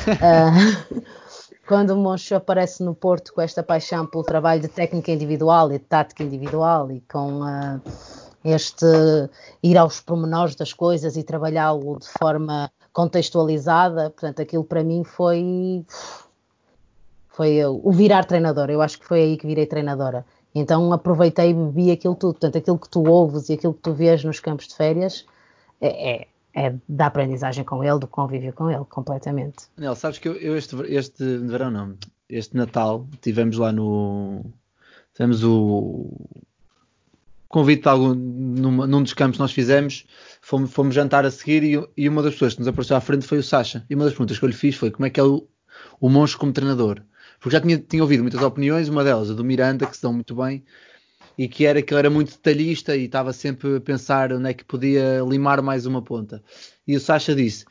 Uh, quando o Moncho aparece no Porto com esta paixão pelo trabalho de técnica individual e de tática individual e com uh, este ir aos pormenores das coisas e trabalhá-lo de forma contextualizada. Portanto, aquilo para mim foi foi o virar treinador. Eu acho que foi aí que virei treinadora. Então aproveitei e bebi aquilo tudo. Portanto, aquilo que tu ouves e aquilo que tu vês nos campos de férias é, é, é da aprendizagem com ele, do convívio com ele, completamente. Daniel, sabes que eu, eu este, este verão não, este Natal tivemos lá no Fizemos o convite algum, numa, num dos campos que nós fizemos, fomos, fomos jantar a seguir e, e, uma das pessoas que nos apareceu à frente foi o Sacha. E uma das perguntas que eu lhe fiz foi como é que é o, o Moncho como treinador. Porque já tinha, tinha ouvido muitas opiniões, uma delas a do Miranda, que se dão muito bem, e que era que ele era muito detalhista e estava sempre a pensar onde é que podia limar mais uma ponta. E o Sacha disse: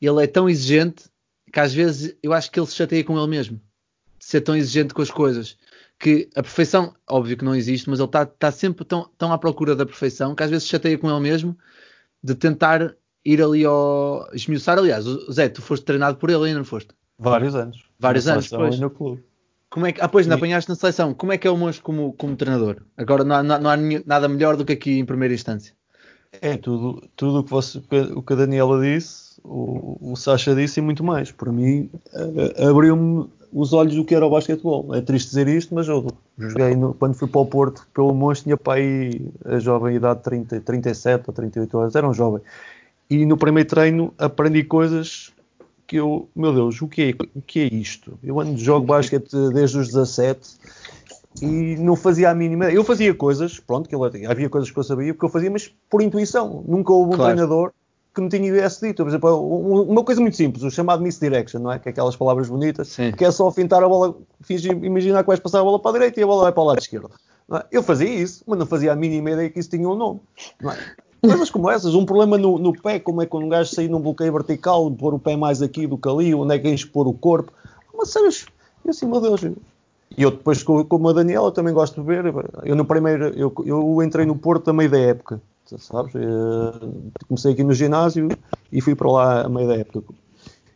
ele é tão exigente que às vezes eu acho que ele se chateia com ele mesmo, de ser tão exigente com as coisas. Que a perfeição, óbvio que não existe, mas ele está tá sempre tão, tão à procura da perfeição que às vezes chateia com ele mesmo de tentar ir ali ao esmiuçar. Aliás, Zé, tu foste treinado por ele ainda, não foste? Vários anos. Vários anos depois. No clube. Como é que, ah, pois, ainda apanhaste na seleção. Como é que é o Moncho como, como treinador? Agora não há, não há nada melhor do que aqui em primeira instância. É tudo, tudo o que, você, o que a Daniela disse, o, o Sacha disse e muito mais. Para mim, abriu-me os olhos do que era o basquetebol. É triste dizer isto, mas eu joguei no, quando fui para o Porto pelo Monstro, tinha pai a jovem idade de 30, 37 ou 38 anos, era um jovem. E no primeiro treino aprendi coisas que eu, meu Deus, o que é, o que é isto? Eu ando, jogo basquete desde os 17 e não fazia a mínima. Eu fazia coisas, pronto, que havia coisas que eu sabia, porque eu fazia, mas por intuição. Nunca houve um claro. treinador que me tinha dito. Por exemplo, uma coisa muito simples, o chamado misdirection, não é? Que é aquelas palavras bonitas, Sim. que é só fintar a bola, fingir, imaginar que vais passar a bola para a direita e a bola vai para o lado esquerdo. É? Eu fazia isso, mas não fazia a mínima ideia que isso tinha um nome. Não é? Coisas como essas, um problema no, no, pé, como é quando um gajo sair num bloqueio vertical, pôr o pé mais aqui do que ali, onde é que é expor o corpo. Mas sério, eu assim, meu Deus. E eu depois, como a Daniela, também gosto de ver. Eu no primeiro, eu, eu entrei no Porto a meio da época, sabes? Eu comecei aqui no ginásio e fui para lá a meio da época.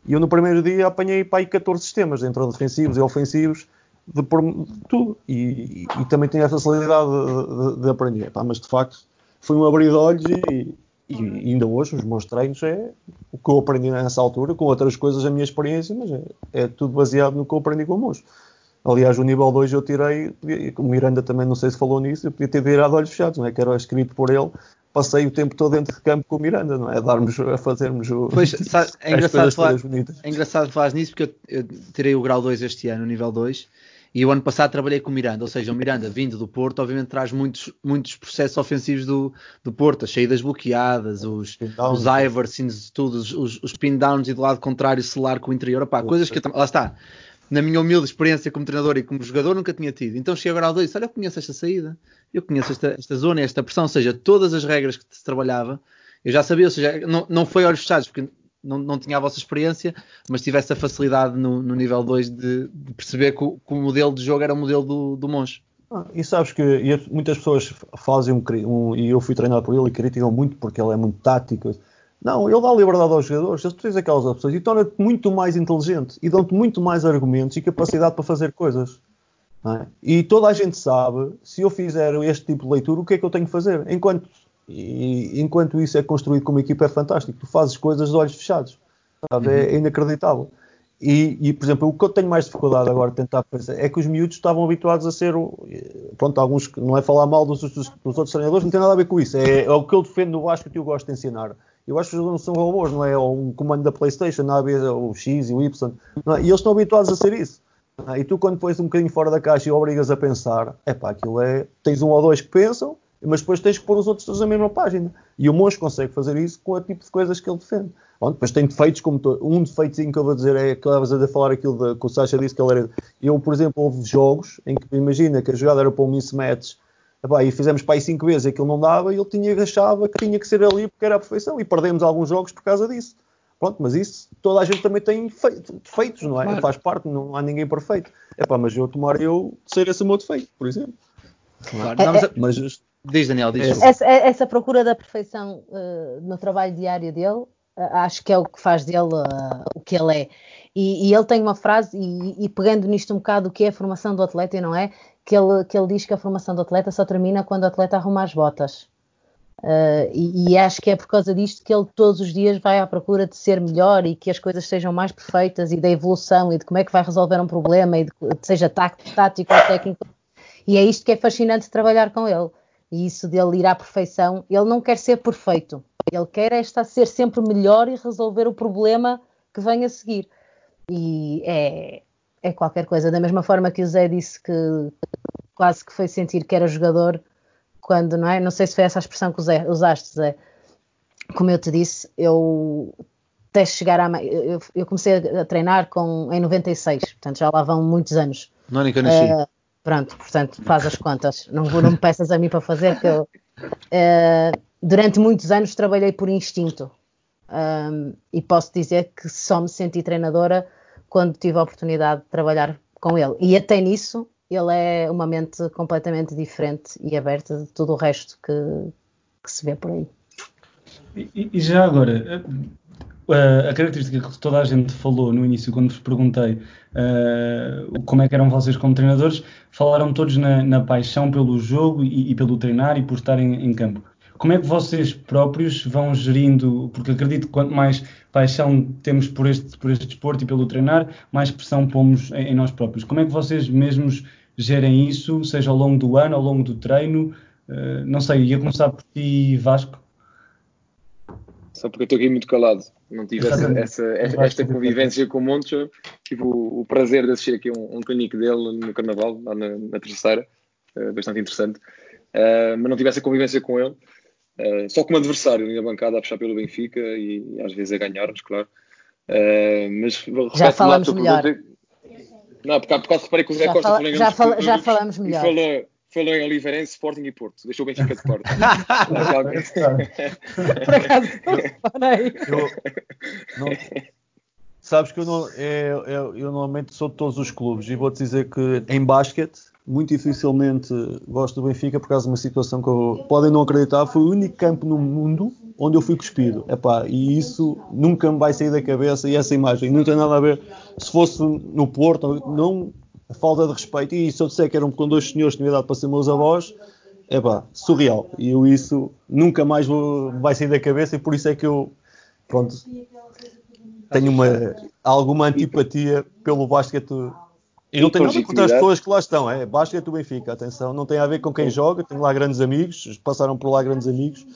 E eu no primeiro dia apanhei para aí 14 sistemas, dentro defensivos e ofensivos, de, de tudo. E, e, e, também tenho a facilidade de, de, de aprender. Pá, mas de facto foi um abrir de olhos e, e, ainda hoje os meus treinos é o que eu aprendi nessa altura, com outras coisas a minha experiência, mas é, é tudo baseado no que eu aprendi com o moço. Aliás, o nível 2 eu tirei, o Miranda também não sei se falou nisso, eu podia ter tirado olhos fechados, não é? Que era escrito por ele, passei o tempo todo dentro de campo com o Miranda, não é? A darmos, a fazermos o, pois, sabe, é, engraçado falar, é engraçado falar nisso porque eu, eu tirei o grau 2 este ano, o nível 2, e o ano passado trabalhei com o Miranda, ou seja, o Miranda vindo do Porto, obviamente traz muitos, muitos processos ofensivos do, do Porto, as saídas bloqueadas, os, os Iversons, tudo, os, os, os pin downs e do lado contrário selar com o interior, opá, coisas que eu, lá está, na minha humilde experiência como treinador e como jogador nunca tinha tido. Então cheguei agora ao 2 olha, eu conheço esta saída, eu conheço esta, esta zona, esta pressão, ou seja, todas as regras que se trabalhava, eu já sabia, ou seja, não, não foi olhos fechados, porque não, não tinha a vossa experiência, mas tivesse a facilidade no, no nível 2 de, de, perceber que o, que o, modelo de jogo era o modelo do, do Monge. Ah, e sabes que e muitas pessoas fazem um, um, e eu fui treinado por ele e criticam muito porque ele é muito tático. Não, ele dá liberdade aos jogadores, tu tens aquelas opções e torna-te muito mais inteligente e dão-te muito mais argumentos e capacidade para fazer coisas. É? E toda a gente sabe, se eu fizer este tipo de leitura, o que é que eu tenho que fazer? Enquanto e enquanto isso é construído como equipa, é fantástico. Tu fazes coisas de olhos fechados. Uhum. É, inacreditável. E, e, por exemplo, o que eu tenho mais dificuldade agora de tentar pensar é que os miúdos estavam habituados a ser. Pronto, alguns. Não é falar mal dos, dos, dos outros treinadores, não tem nada a ver com isso. É, é o que eu defendo no Vasco que eu gosto de ensinar. Eu acho que os não são robôs, não é um comando da PlayStation, não é o X e o Y. É? E eles estão habituados a ser isso. É? E tu, quando pões um bocadinho fora da caixa e obrigas a pensar, é pá, aquilo é. Tens um ou dois que pensam mas depois tens que pôr os outros todos na mesma página. E o Monge consegue fazer isso com o tipo de coisas que ele defende. Bom, depois tem defeitos como todo. Um defeitozinho que eu vou dizer é que estavas a falar aquilo de, que o Sacha disse que ele era. Eu, por exemplo, houve jogos em que imagina que a jogada era para um mismatch epá, e fizemos para aí cinco vezes e aquilo não dava e ele tinha, achava que tinha que ser ali porque era a perfeição e perdemos alguns jogos por causa disso. Pronto, mas isso toda a gente também tem defeitos, não é? Claro. Faz parte, não há ninguém perfeito. Epá, mas eu tomar eu ser esse meu defeito, por exemplo. Claro. Não, mas, mas Diz, Daniel, diz. Essa, essa procura da perfeição uh, no trabalho diário dele, uh, acho que é o que faz dele uh, o que ele é. E, e ele tem uma frase, e, e, pegando nisto um bocado o que é a formação do atleta, não é? Que ele, que ele diz que a formação do atleta só termina quando o atleta arruma as botas. E, e, acho que é por causa disto que ele todos os dias vai à procura de ser melhor e que as coisas sejam mais perfeitas e da evolução e de como é que vai resolver um problema e de, seja tático ou técnico. E é isto que é fascinante trabalhar com ele e isso dele ir à perfeição, ele não quer ser perfeito, ele quer é estar ser sempre melhor e resolver o problema que vem a seguir. E é, é qualquer coisa. Da mesma forma que o Zé disse que quase que foi sentir que era jogador quando, não é? Não sei se foi essa a expressão que usaste, Zé. Como eu te disse, eu até chegar a. Eu, eu comecei a treinar com, em 96, portanto já lá vão muitos anos. Não é nem que eu nasci. Uh, pronto, portanto, faz as contas. Não, não me peças a mim para fazer, que eu. Uh, durante muitos anos trabalhei por instinto. Um, e posso dizer que só me senti treinadora quando tive a oportunidade de trabalhar com ele. E até nisso, ele é uma mente completamente diferente e aberta de tudo o resto que, que se vê por aí. E, e já agora, a, a característica que toda a gente falou no início, quando vos perguntei uh, como é que eram vocês como treinadores, falaram todos na, na paixão pelo jogo e, e, pelo treinar e por estarem em campo. Como é que vocês próprios vão gerindo, porque acredito que quanto mais paixão temos por este, por este desporto e pelo treinar, mais pressão pomos em, em nós próprios. Como é que vocês mesmos gerem isso, seja ao longo do ano, ao longo do treino? Uh, não sei, ia começar por ti, Vasco. Só porque eu estou aqui muito calado. Não tive essa, essa, esta convivência com o Moncho. Tive o, o, prazer de assistir aqui um, um clinique dele no Carnaval, lá na, na terceira. Uh, bastante interessante. Uh, mas não tive essa convivência com ele. Uh, só como adversário na bancada a puxar pelo Benfica e, às vezes a ganhar-nos, claro. Uh, mas já falamos melhor. Não, porque há bocado reparei que o Zé já Costa fala, já, fala, já falamos melhor. E falou, falou em Oliveirense, Sporting e Porto. Deixou o Benfica de parte. Por acaso reparei. Não, sabes que eu, não, é, é, eu normalmente sou de todos os clubes e vou-te dizer que em basquete muito dificilmente gosto do Benfica por causa de uma situação que eu, podem não acreditar, foi o único campo no mundo onde eu fui cuspido. Epá, e isso nunca me vai sair da cabeça e essa imagem não tem nada a ver. Se fosse no Porto, não falta de respeito. E se eu disser que eram com dois senhores que tinham idade para ser meus avós, epá, surreal. E eu isso nunca mais vou, vai sair da cabeça e por isso é que eu, pronto, tenho uma, alguma antipatia pelo basquete e não tem nada contra as pessoas que lá estão, é basquete do Benfica, atenção, não tem a ver com quem joga, tenho lá grandes amigos, passaram por lá grandes amigos,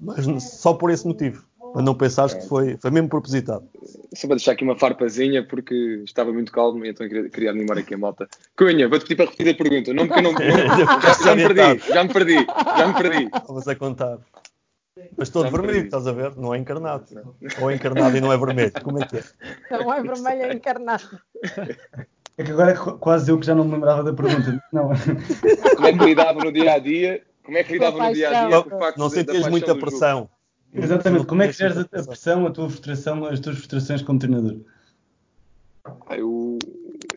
mas só por esse motivo, para não pensares que foi, foi mesmo propositado. Só para deixar aqui uma farpazinha, porque estava muito calmo, então queria, queria animar aqui a malta. Cunha, vou-te pedir para repetir a pergunta, não porque não, não já, já, me perdi, já me perdi, já me perdi. Vamos a contar. Mas todo vermelho, estás a ver? Não é encarnado. Ou é encarnado e não é vermelho. Como é que é? Não é vermelho, é encarnado. É que agora é quase eu que já não me lembrava da pergunta. Não. Como é que lidava no dia a dia? Como é que lidava no dia a dia? Não, não sentias muita pressão. Exatamente. Como é que geres a, pressão, a tua frustração, as tuas frustrações como treinador? Ah, eu,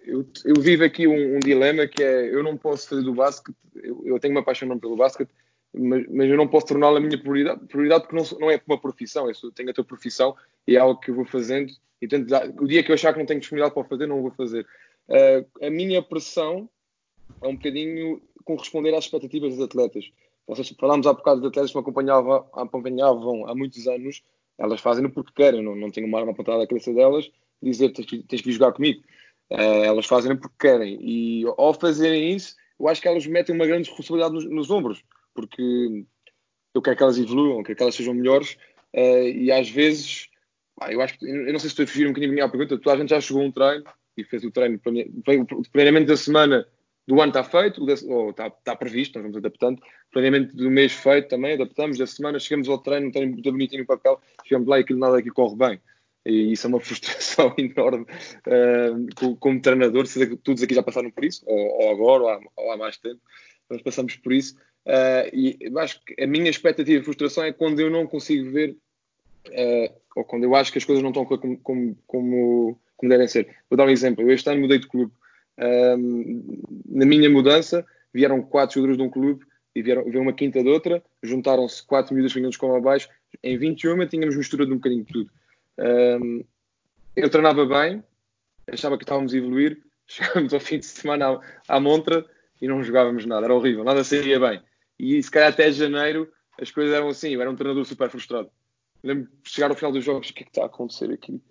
eu, eu, vivo aqui um, um, dilema que é eu não posso fazer do basquete, eu, eu tenho uma paixão não pelo basquete, mas, mas eu não posso torná-la a minha prioridade, prioridade porque não, não é uma profissão, eu tenho a tua profissão e é algo que eu vou fazendo e tanto, o dia que eu achar que não tenho disponibilidade para fazer, não o vou fazer. Uh, a minha pressão é um bocadinho corresponder às expectativas dos atletas. Vocês falámos há bocado de atletas que me acompanhavam, acompanhavam há muitos anos, elas fazem-no porque querem, não, não tenho uma arma apontada à cabeça delas, dizer tens, tens que jogar comigo. Uh, elas fazem-no porque querem. E ao fazerem isso, eu acho que elas metem uma grande responsabilidade nos, nos ombros, porque eu quero que elas evoluam, quero que elas sejam melhores, uh, e às vezes, eu acho que, eu não sei se estou a fugir um bocadinho minha pergunta, toda a gente já chegou a um treino e fez o treino, o planeamento da semana do ano está feito, ou está, previsto, nós vamos adaptando, o planeamento do mês feito também, adaptamos, da semana chegamos ao treino, um treino muito bonitinho no papel, chegamos lá e aquilo nada aqui corre bem. E isso é uma frustração enorme uh, como, treinador, todos aqui já passaram por isso, ou, ou agora, ou há, ou há, mais tempo, nós passamos por isso. Uh, e acho que a minha expectativa de frustração é quando eu não consigo ver, uh, ou quando eu acho que as coisas não estão como, como, como como devem ser. Vou dar um exemplo. Eu este ano mudei de clube. Um, na minha mudança, vieram quatro jogadores de um clube e vieram, veio uma quinta de outra, juntaram-se quatro miúdas vinham com abaixo. Em 21 tínhamos mistura de um bocadinho de tudo. Um, eu treinava bem, achava que estávamos a evoluir. Chegámos ao fim de semana à, à montra e não jogávamos nada, era horrível, nada saía bem. E se calhar até janeiro as coisas eram assim, eu era um treinador super frustrado. Lembro de chegar ao final dos jogos, o que é que está a acontecer aqui?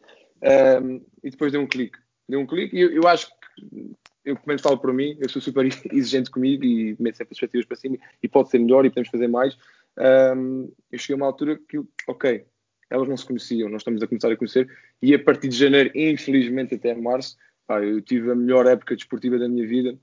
Um, e depois deu um clique. Deu um clique e eu, eu acho que, eu comento falo para mim, eu sou super exigente comigo e meto sempre as expectativas para cima e pode ser melhor e podemos fazer mais. Um, eu cheguei a uma altura que, ok, elas não se conheciam, nós estamos a começar a conhecer e a partir de janeiro, infelizmente até março, pá, eu tive a melhor época desportiva da minha vida.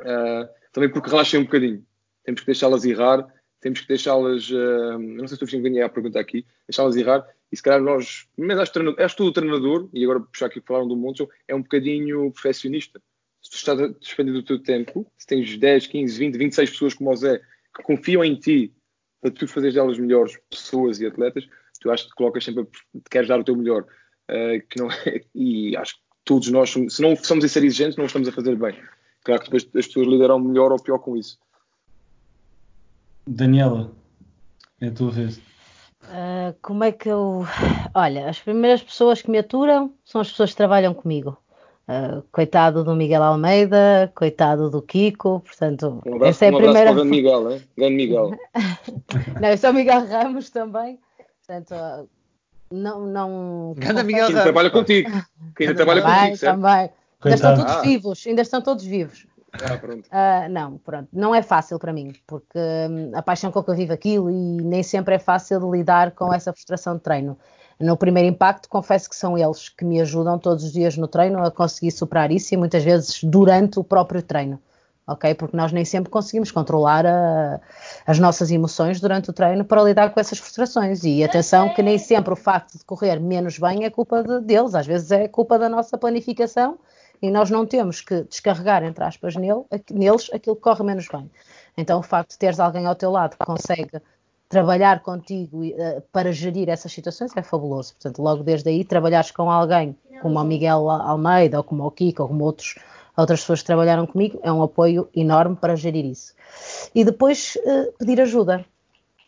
Uh, também porque relaxem um bocadinho. Temos que deixá-las errar, temos que deixá-las. Uh, não sei se o Fim ganhei a pergunta aqui, deixá-las errar. E se calhar nós, mas acho, que és tu o treinador, e agora puxar aqui que falaram do Monte, é um bocadinho perfeccionista. Se tu estás a despender do teu tempo, se tens 10, 15, 20, 26 pessoas como o Zé que confiam em ti para tu fazeres delas melhores pessoas e atletas, tu acho que te colocas sempre, te queres dar o teu melhor. Uh, que não é, e acho que todos nós, se não somos a ser exigentes, não estamos a fazer bem. Claro que depois as pessoas lideram melhor ou pior com isso. Daniela, é a tua vez. Uh, como é que eu. Olha, as primeiras pessoas que me aturam são as pessoas que trabalham comigo. Uh, coitado do Miguel Almeida, coitado do Kiko, portanto, um abraço, essa é a um primeira. Para o Miguel, hein? Grande Miguel. não, esse é o Miguel Ramos também, portanto, uh, não. não Grande Miguel Ramos. trabalha contigo. Que ainda trabalha contigo, certo? Também. Ainda estão todos ah. vivos, ainda estão todos vivos. Ah, pronto. Uh, não, pronto, não é fácil para mim, porque hum, a paixão com que eu vivo aquilo e nem sempre é fácil lidar com essa frustração de treino. No primeiro impacto, confesso que são eles que me ajudam todos os dias no treino a conseguir superar isso e muitas vezes durante o próprio treino, ok? Porque nós nem sempre conseguimos controlar a, as nossas emoções durante o treino para lidar com essas frustrações. E atenção que nem sempre o facto de correr menos bem é culpa de, deles, às vezes é culpa da nossa planificação e nós não temos que descarregar, entre aspas, nele, neles aquilo que corre menos bem. Então, o facto de teres alguém ao teu lado que consegue trabalhar contigo uh, para gerir essas situações é fabuloso. Portanto, logo desde aí, trabalhares com alguém como o Miguel Almeida, ou como o Kiko, ou como outros, outras pessoas que trabalharam comigo, é um apoio enorme para gerir isso. E depois, uh, pedir ajuda.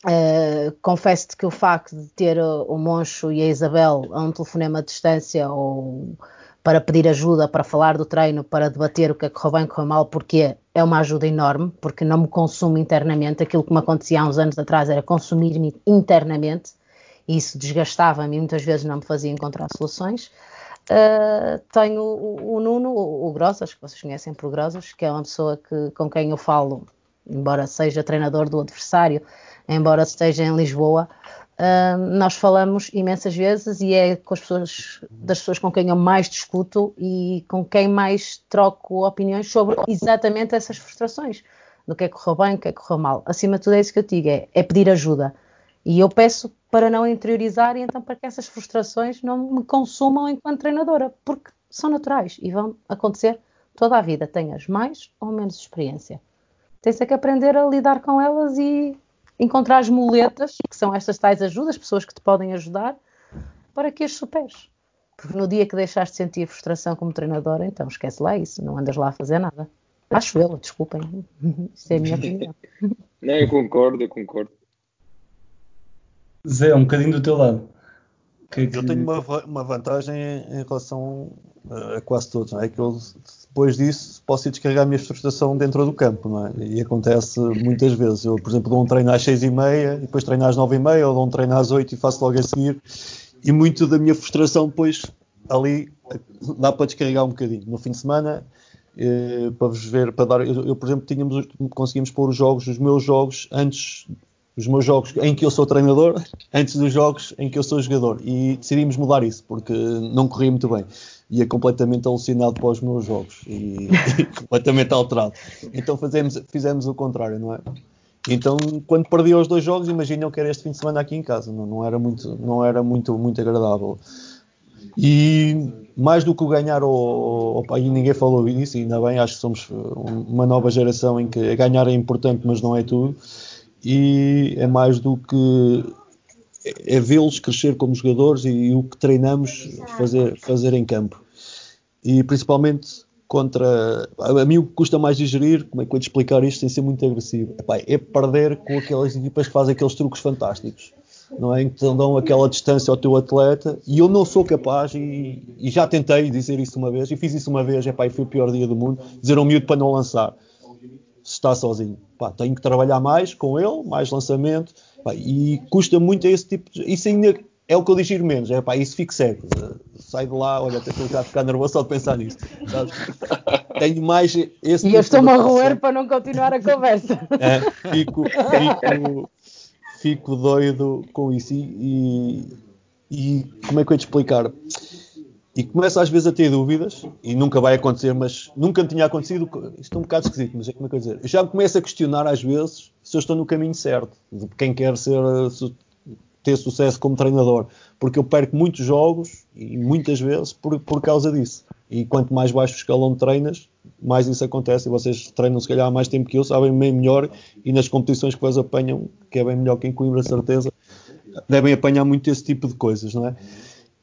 Uh, Confesso-te que o facto de ter o Moncho e a Isabel a um telefonema à distância ou para pedir ajuda, para falar do treino, para debater o que é que correu bem, correu mal, porque é uma ajuda enorme, porque não me consumo internamente. Aquilo que me acontecia há uns anos atrás era consumir-me internamente, e isso desgastava-me e muitas vezes não me fazia encontrar soluções. Uh, tenho o, o Nuno, o, o Grosas, que vocês conhecem por Grosas, que é uma pessoa que, com quem eu falo, embora seja treinador do adversário, embora esteja em Lisboa, Nós falamos imensas vezes e é com as pessoas, das pessoas com quem eu mais discuto e com quem mais troco opiniões sobre exatamente essas frustrações, do que é que correu bem, do que é que correu mal. Acima de tudo é isso que eu digo, é, é pedir ajuda. E eu peço para não interiorizar e então para que essas frustrações não me consumam enquanto treinadora, porque são naturais e vão acontecer toda a vida, tenhas mais ou menos experiência. Tens é que aprender a lidar com elas e encontrar as muletas, que são estas tais ajudas, pessoas que te podem ajudar, para que as superes. Porque no dia que deixaste de sentir frustração como treinadora, então esquece lá isso, não andas lá a fazer nada. Acho eu, desculpem. Isto é a minha opinião. Não, eu concordo, eu concordo. Zé, um bocadinho do teu lado. Que é que... Eu tenho uma, uma vantagem em relação a quase todos, não é? Que eu, depois disso, posso ir descarregar a minha frustração dentro do campo, não é? E acontece muitas vezes. Eu, por exemplo, dou um treino às seis e meia, depois treino às nove e meia, ou dou um treino às oito e faço logo a seguir. E muito da minha frustração, depois, ali, dá para descarregar um bocadinho. No fim de semana, eh, para vos ver, para dar. Eu, eu, por exemplo, tínhamos, conseguimos pôr os jogos, os meus jogos, antes os meus jogos em que eu sou treinador, antes dos jogos em que eu sou jogador. E decidimos mudar isso, porque não corria muito bem. Ia completamente alucinado para os meus jogos e, completamente alterado. Então fazemos, fizemos o contrário, não é? Então, quando perdi os dois jogos, imaginam que era este fim de semana aqui em casa. Não, não era, muito, não era muito, muito agradável. E mais do que o ganhar, ou, e ninguém falou disso, ainda bem, acho que somos uma nova geração em que ganhar é importante, mas não é tudo e é mais do que é vê-los crescer como jogadores e, e, o que treinamos fazer, fazer em campo. E principalmente contra. A, mim o que custa mais digerir, como é que eu te explicar isto sem ser muito agressivo? Epá, é perder com aquelas equipas que fazem aqueles truques fantásticos. Não é? Que dão aquela distância ao teu atleta e eu não sou capaz, e, e já tentei dizer isso uma vez, e fiz isso uma vez, epá, e foi o pior dia do mundo, dizer ao miúdo para não lançar está sozinho. Pá, tenho que trabalhar mais com ele, mais lançamento, pá, e custa muito esse tipo de. Isso ainda é o que eu digiro menos, é pá, isso fico cego. Sai de lá, olha, até estou a ficar nervoso só de pensar nisso. Sabes? Tenho mais esse E eu estou-me a roer para não continuar a conversa. É, fico, fico, fico doido com isso. E, e, e como é que eu ia te explicar? E começo às vezes a ter dúvidas, e nunca vai acontecer, mas nunca tinha acontecido, isto é um bocado esquisito, mas é como é que eu dizer, já começo a questionar às vezes se eu estou no caminho certo, de quem quer ser, ter sucesso como treinador, porque eu perco muitos jogos, e muitas vezes, por, por causa disso. E quanto mais baixo o escalão treinas, mais isso acontece, e vocês treinam se calhar há mais tempo que eu, sabem bem melhor, e nas competições que vocês apanham, que é bem melhor que em Coimbra, certeza, devem apanhar muito esse tipo de coisas, não é?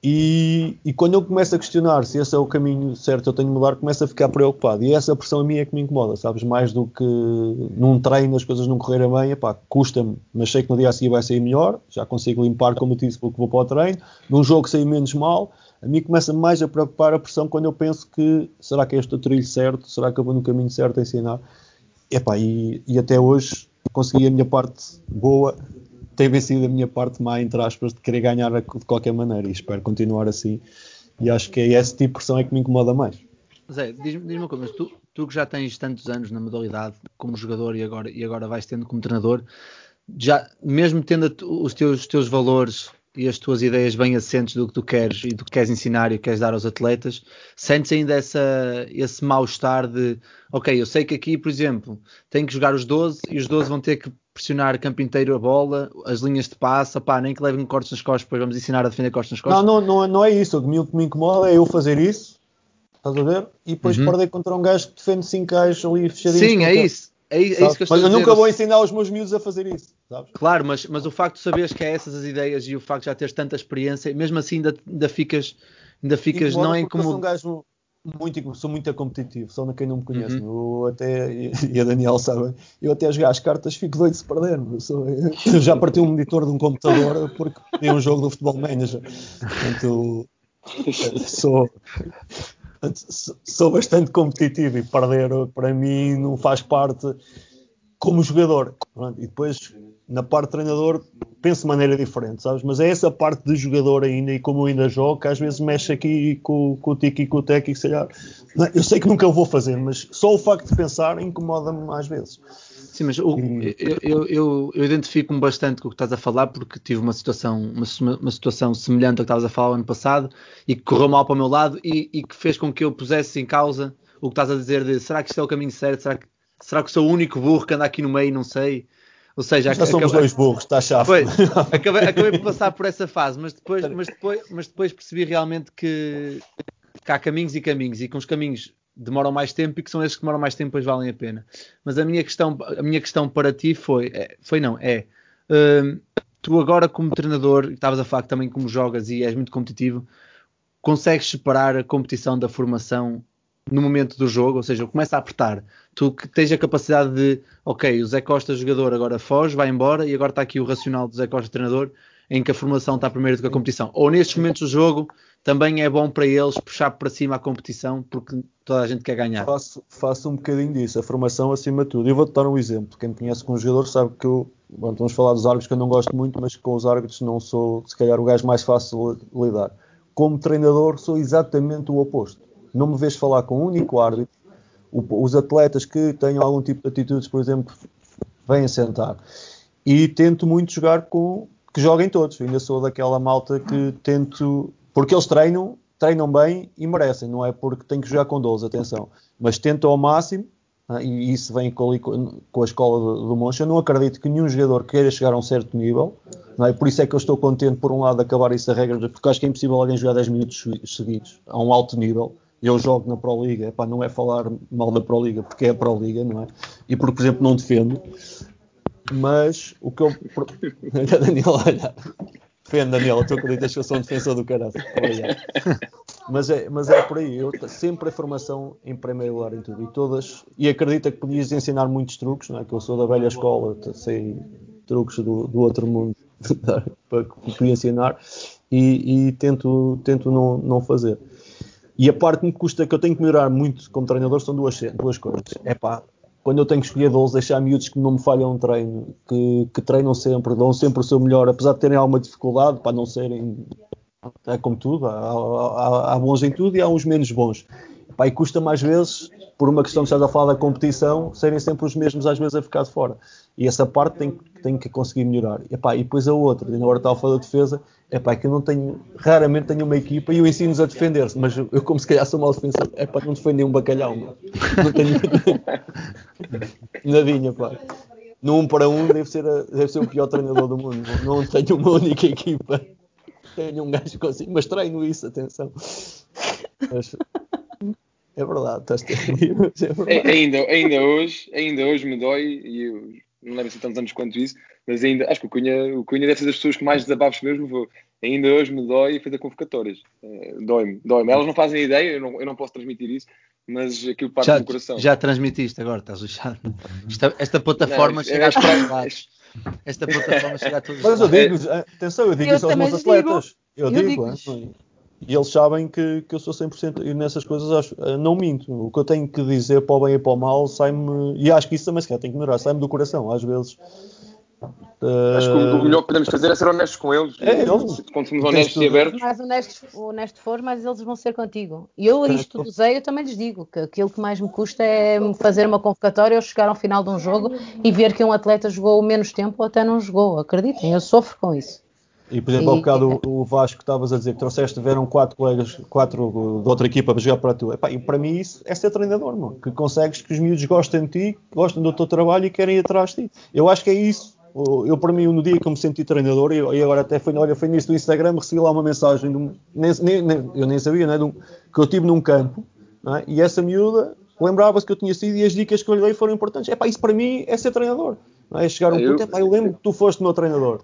E, e, quando eu começo a questionar se esse é o caminho certo eu tenho de mudar, começo a ficar preocupado. E essa pressão a mim é que me incomoda, sabes? Mais do que num treino as coisas não correrem bem, epá, custa-me, mas sei que no dia a seguir vai sair melhor, já consigo limpar, como eu disse, porque vou para o treino. Num jogo sair menos mal, a mim começa mais a preocupar a pressão quando eu penso que será que é este o trilho certo? Será que eu vou no caminho certo a ensinar? Epá, e, e até hoje consegui a minha parte boa tem vencido a minha parte má, entre aspas, de querer ganhar de qualquer maneira e espero continuar assim. E acho que é esse tipo de pressão é que me incomoda mais. Zé, diz-me diz uma coisa, tu, tu que já tens tantos anos na modalidade como jogador e agora, e agora vais tendo como treinador, já mesmo tendo os teus, os teus valores e as tuas ideias bem assentes do que tu queres e do que queres ensinar e queres dar aos atletas, sentes ainda essa, esse mal-estar de, ok, eu sei que aqui, por exemplo, tenho que jogar os 12 e os 12 vão ter que pressionar o campo inteiro a bola, as linhas de passe, pá, nem que levem cortes nas costas, depois vamos ensinar a defender cortes nas costas. Não, não, não, não é isso, o que me incomoda é eu fazer isso, estás a ver? E depois uhum. perder contra um gajo que defende 5 gajos ali fechadinhos. Sim, é isso. É, é isso que eu estou mas eu nunca vou ensinar os meus miúdos a fazer isso, sabes? Claro, mas, mas o facto de saberes que é essas as ideias e o facto de já teres tanta experiência, mesmo assim ainda, ainda ficas, ainda ficas não é como. Um gajo muito, sou muito competitivo, só na quem não me conhece. Uhum. Eu até, e a Daniel sabe, eu até a jogar as cartas fico doido se perder. Eu, sou, eu já parti um monitor de um computador porque tem um jogo do Futebol Manager. Portanto, sou, sou bastante competitivo e perder para mim não faz parte como jogador. E depois, na parte de treinador, penso de maneira diferente, sabes? Mas é essa parte de jogador ainda e como eu ainda jogo, que às vezes mexe aqui com, com o tique e com o tec e sei lá. Eu sei que nunca vou fazer, mas só o facto de pensar incomoda-me às vezes. Sim, mas o, eu, eu, eu, eu identifico-me bastante com o que estás a falar porque tive uma situação, uma, uma situação semelhante ao que estavas a falar ano passado e que correu mal para o meu lado e, e, que fez com que eu pusesse em causa o que estás a dizer de será que isto é o caminho certo? Será que, será que sou o único burro que anda aqui no meio e não sei? Ou seja, já somos dois burros, está chato. acabei, acabei por passar por essa fase, mas depois, mas depois, mas depois percebi realmente que, que há caminhos e caminhos e com os caminhos demoram mais tempo e que são esses que demoram mais tempo pois valem a pena. Mas a minha questão, a minha questão para ti foi, é, foi não, é hum, tu agora como treinador, estavas a falar que também como jogas e és muito competitivo, consegues separar a competição da formação no momento do jogo, ou seja, começa a apertar. Tu que tens a capacidade de, ok, o Zé Costa jogador agora foge, vai embora e agora está aqui o racional do Zé Costa treinador em que a formação está primeiro do que a competição. Ou nestes momentos do jogo também é bom para eles puxar para cima a competição porque toda a gente quer ganhar. Faço, faço um bocadinho disso, a formação acima de tudo. Eu vou-te dar um exemplo. Quem me conhece como jogador sabe que eu, bom, vamos falar dos árbitros que eu não gosto muito, mas com os árbitros não sou, se calhar, o gajo mais fácil de lidar. Como treinador, sou exatamente o oposto. Não me vês falar com um único árbitro. O, os atletas que tenham algum tipo de atitudes, por exemplo, vêm sentar. E tento muito jogar com que joguem todos. Ainda sou daquela malta que tento porque eles treinam, treinam bem e merecem, não é porque têm que jogar com 12, atenção. Mas tentam ao máximo, ah, e isso vem com, a escola do, Moncha. Eu não acredito que nenhum jogador queira chegar a um certo nível, não é? por isso é que eu estou contente, por um lado, de acabar essa regra, porque acho que é impossível alguém jogar 10 minutos seguidos a um alto nível. Eu jogo na Pro Liga, epá, não é falar mal da Pro Liga, porque é a Pro Liga, não é? E porque, por exemplo, não defendo. Mas o que eu. Daniel, olha. Defende, Daniel, tu acreditas que eu sou um defensor do caralho. mas, é, mas é por aí. Eu, sempre a formação em primeiro lugar em tudo. E todas. E acredita que podias ensinar muitos truques, não é? Que eu sou da velha escola, sei truques do, do outro mundo para que podia ensinar. E, e, tento, tento não, não fazer. E a parte que me custa, que eu tenho que melhorar muito como treinador, são duas, duas coisas. É pá, quando eu tenho que escolher 12, deixar miúdos que não me falham um treino, que, que treinam sempre, dão sempre o seu melhor, apesar de terem alguma dificuldade, para não serem. É como tudo, há, há, há, bons em tudo e há uns menos bons. Pá, e custa mais vezes, por uma questão que estás a falar da competição, serem sempre os mesmos às vezes a ficar de fora. E essa parte tem, tem que conseguir melhorar. E, pá, e depois a outra, agora estava a falar da defesa, é pá, que eu não tenho, raramente tenho uma equipa e eu ensino-os a defender-se, mas eu, como se calhar sou mal defensor, é pá, não defender um bacalhau, mano. não tenho nadinha, pá. No um para um deve ser, a, deve ser o pior treinador do mundo. Não tenho uma única equipa. Tenho um gajo consigo, mas treino isso, atenção. Mas, é verdade, estás a é ainda, ainda, hoje, ainda hoje me dói, e eu não lembro assim tantos anos quanto isso, mas ainda acho que o Cunha, o Cunha deve ser das pessoas que mais desabafos mesmo vou. Ainda hoje me dói fazer convocatórias. É, dói-me, dói-me. Elas não fazem ideia, eu não, eu não posso transmitir isso, mas aquilo parte já, do coração. Já transmitiste agora, estás lixado. Esta, esta plataforma não, chega é, Esta plataforma chega a todos Mas eu digo, atenção, eu digo eu isso aos meus atletas. Digo. Eu, eu digo, digo e eles sabem que, que eu sou 100% e nessas coisas acho, eh, não minto. O que eu tenho que dizer para o bem e para o mal sai-me, e acho que isso também se calhar tem que melhorar, sai-me do coração, às vezes. Uh... Acho que o melhor que podemos fazer é ser honestos com eles. É, eles quando somos honestos e abertos. Mais honestos, honesto for, mais eles vão ser contigo. E eu, isto do Zé, eu também lhes digo que aquilo que mais me custa é fazer uma convocatória ou chegar ao final de um jogo e ver que um atleta jogou menos tempo ou até não jogou. Acreditem, eu sofro com isso. E, por exemplo, e, ao bocado o, o Vasco que estavas a dizer que trouxeste, tiveram quatro colegas, quatro de outra equipa para jogar para tu. Epá, e para mim isso é ser treinador, mano. Que consegues que os miúdos gostem de ti, gostem do teu trabalho e querem ir atrás de ti. Eu acho que é isso. Eu, para mim, no dia que eu me senti treinador, e, agora até foi, olha, foi nisso do Instagram, recebi lá uma mensagem, de um, nem, nem, eu nem sabia, né, um, que eu tive num campo, é? e essa miúda lembrava-se que eu tinha sido e as dicas que eu lhe dei foram importantes. Epá, isso para mim é ser treinador. Não é? Chegar um eu, ponto, epá, eu lembro que tu foste meu treinador.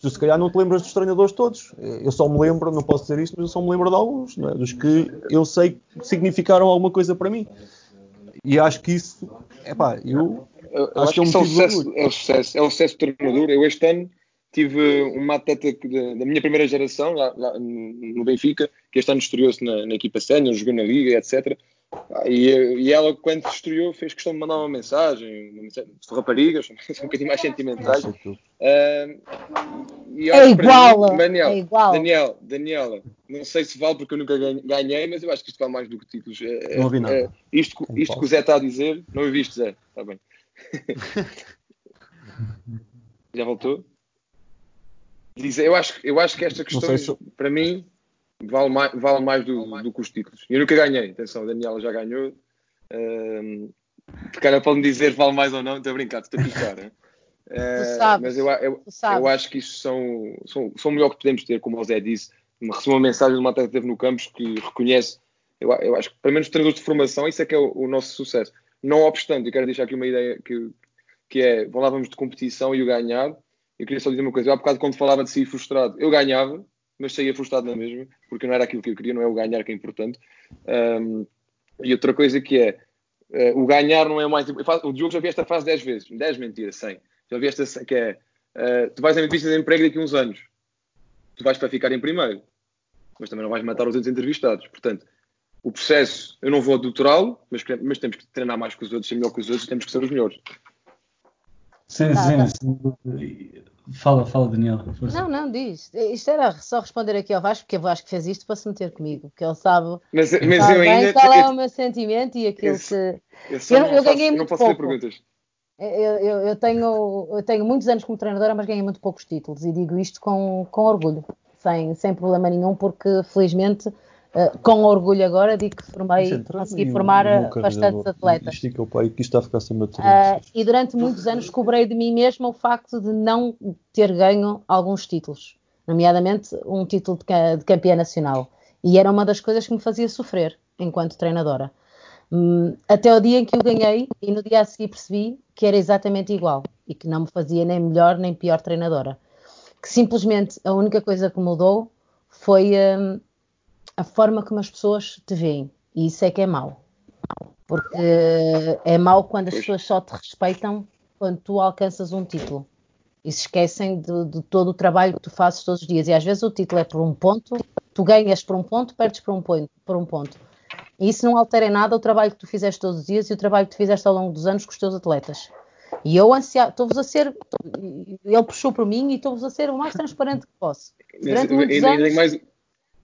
Tu se calhar não te lembras dos treinadores todos. Eu só me lembro, não posso dizer isto, mas eu só me lembro de alguns, é? dos que eu sei que significaram alguma coisa para mim. E acho que isso, epá, eu, eu acho, acho que é um é o sucesso, é o sucesso, é o sucesso do treinador. Eu este ano tive uma atleta da, minha primeira geração lá, lá, no Benfica, que este ano estreou-se na, na equipa sénior, jogou na Liga, etc. E, e, ela, quando se estreou, fez questão de mandar uma mensagem, uma mensagem de raparigas, um bocadinho mais sentimentais. Uh, é igual, mim, Daniel, é igual. Daniel, Daniela, não sei se vale porque eu nunca ganhei, mas eu acho que isto vale mais do que títulos. É, não ouvi nada. É, isto, isto que o Zé está a dizer, não ouviste, Zé? Está bem. Já voltou? Diz, eu, acho, eu acho que esta questão, se... para mim, vale mais, vale mais do, do que os títulos. Eu nunca ganhei, atenção, a Daniela já ganhou. Um, cara pode-me dizer vale mais ou não, estou a brincar, estou a picar. Uh, mas eu, eu, eu, acho que isso são, são, são o melhor que podemos ter, como o Zé disse. Recebo uma mensagem de uma atleta que teve no campus que reconhece. Eu, eu acho que, pelo menos, treinadores de formação, isso é que é o, o, nosso sucesso. Não obstante, eu quero deixar aqui uma ideia que, que é: falávamos de competição e o ganhar. Eu queria só dizer uma coisa. Eu, há bocado, quando falava de sair frustrado, eu ganhava, mas saía frustrado na mesma, porque não era aquilo que eu queria, não é o ganhar que é importante. Um, e outra coisa que é, uh, o ganhar não é mais. O Diogo já vi esta fase 10 vezes, 10 mentiras, 100. Já vi esta que é, uh, tu vais a entrevista de emprego daqui a uns anos, tu vais para ficar em primeiro, mas também não vais matar os outros entrevistados. Portanto, o processo, eu não vou doutorá-lo, mas, mas temos que treinar mais que os outros, ser melhor que os outros, temos que ser os melhores. Sim, sim. Fala, fala, Daniela. Força. Não, não, diz. Isto era só responder aqui ao Vasco, porque o Vasco fez isto para se meter comigo, porque ele sabe, mas, mas sabe eu ainda qual é o meu sentimento e aquilo que. Eu, eu, eu ganhei muito não posso pouco. perguntas. Eu, eu, eu, tenho, eu tenho muitos anos como treinadora, mas ganhei muito poucos títulos e digo isto com, com orgulho, sem, sem problema nenhum, porque felizmente Uh, com orgulho agora digo que formei, consegui formar um, bastantes atletas. Estica o pai que está a ficar sem uh, E durante muitos anos cobrei de mim mesma o facto de não ter ganho alguns títulos, nomeadamente um título de, de campeã nacional. E era uma das coisas que me fazia sofrer enquanto treinadora. Um, até o dia em que o ganhei e no dia a seguir percebi que era exatamente igual e que não me fazia nem melhor nem pior treinadora. Que simplesmente a única coisa que mudou foi um, a forma como as pessoas te veem. E isso é que é mau. Porque é mau quando as pessoas só te respeitam quando tu alcanças um título. E se esquecem de, de, todo o trabalho que tu fazes todos os dias. E às vezes o título é por um ponto, tu ganhas por um ponto, perdes por um ponto. Por um ponto. E isso não altera em nada o trabalho que tu fizeste todos os dias e o trabalho que tu fizeste ao longo dos anos com os teus atletas. E eu estou-vos a ser, ele puxou por mim e estou-vos a ser o mais transparente que posso. Durante muitos anos, mais,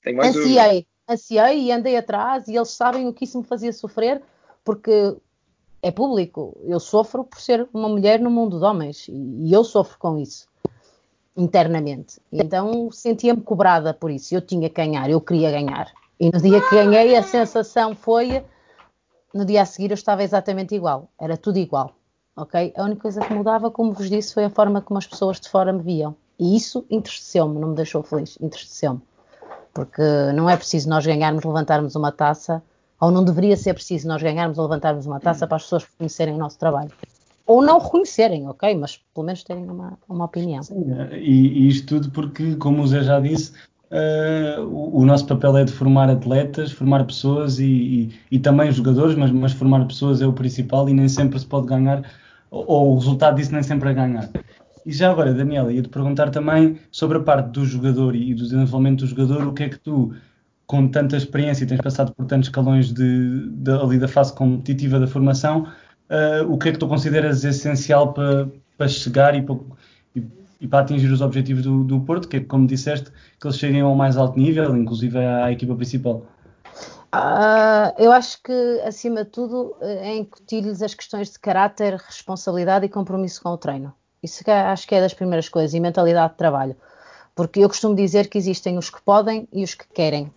tenho mais ansiei, ansiei e andei atrás e eles sabem o que isso me fazia sofrer, porque é público. Eu sofro por ser uma mulher no mundo de homens e eu sofro com isso internamente. Então sentia-me cobrada por isso. Eu tinha que ganhar, eu queria ganhar. E no dia que ganhei, a sensação foi. No dia a seguir, eu estava exatamente igual. Era tudo igual. Ok? A única coisa que mudava, como vos disse, foi a forma como as pessoas de fora me viam. E isso entristeceu-me, não me deixou feliz. Entristeceu-me. Porque não é preciso nós ganharmos, levantarmos uma taça, ou não deveria ser preciso nós ganharmos ou levantarmos uma taça para as pessoas reconhecerem o nosso trabalho ou não reconhecerem, ok? Mas pelo menos terem uma, uma opinião. Sim, e, e, isto tudo porque, como o Zé já disse, uh, o, o, nosso papel é de formar atletas, formar pessoas e, e, e, também jogadores, mas, mas formar pessoas é o principal e nem sempre se pode ganhar, ou, ou o resultado disso nem sempre é ganhar. E já agora, Daniela, ia-te perguntar também sobre a parte do jogador e do desenvolvimento do jogador, o que é que tu, com tanta experiência e tens passado por tantos escalões de, de, ali da fase competitiva da formação, uh, o que é que tu consideras essencial para, para chegar e para, e, e para, atingir os objetivos do, do, Porto, que é, como disseste, que eles cheguem ao mais alto nível, inclusive à, equipa principal? Uh, eu acho que, acima de tudo, é incutir-lhes as questões de caráter, responsabilidade e compromisso com o treino. Isso acho que é das primeiras coisas, e mentalidade de trabalho. Porque eu costumo dizer que existem os que podem e os que querem.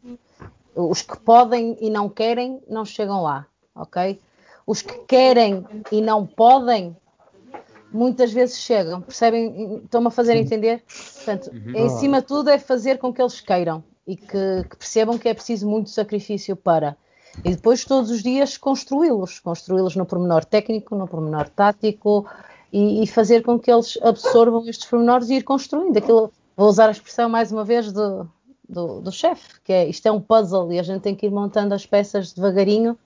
Os que podem e não querem não chegam lá, ok? os que querem e não podem, muitas vezes chegam, percebem? Estão-me a fazer entender? Portanto, uhum. em cima de tudo é fazer com que eles queiram e que, que percebam que é preciso muito sacrifício para. E depois todos os dias construí-los, construí-los no pormenor técnico, no pormenor tático e, e, fazer com que eles absorvam estes pormenores e ir construindo aquilo. Vou usar a expressão mais uma vez do, do, do chefe, que é isto é um puzzle e a gente tem que ir montando as peças devagarinho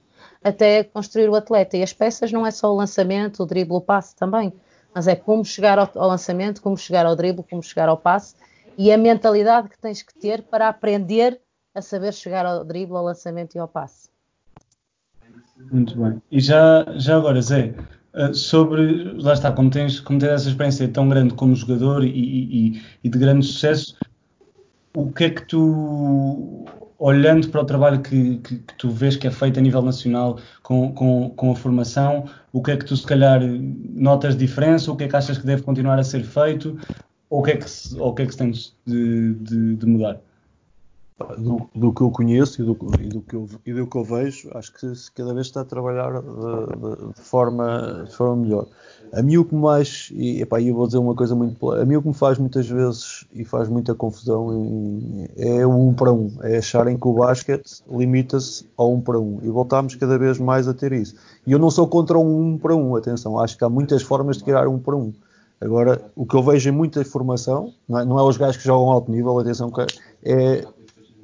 até construir o atleta. E as peças não é só o lançamento, o drible, o passe também, mas é como chegar ao, ao lançamento, como chegar ao drible, como chegar ao passe e a mentalidade que tens que ter para aprender a saber chegar ao drible, ao lançamento e ao passe. Muito bem. E já, já agora, Zé, sobre, lá está, como tens, como tens essa experiência tão grande como jogador e, e, e de grande sucesso, o que é que tu olhando para o trabalho que, que, que, tu vês que é feito a nível nacional com, com, com, a formação, o que é que tu se calhar notas diferença, o que é que achas que deve continuar a ser feito, ou o que é que se, ou o que é que se de, de, de mudar? Do, do, que eu conheço e do, e do, que eu, e do que eu vejo, acho que cada vez está a trabalhar de, de, forma, de forma melhor. A mim o que mais, e epá, eu vou dizer uma coisa muito. A mim o que me faz muitas vezes e faz muita confusão é o 1 para 1. É acharem que o basquete limita-se ao 1 para 1. E voltamos cada vez mais a ter isso. E eu não sou contra um 1 para 1, atenção. Acho que há muitas formas de criar 1 para 1. Agora, o que eu vejo em muita formação, não é, não é os gajos que jogam alto nível, atenção, é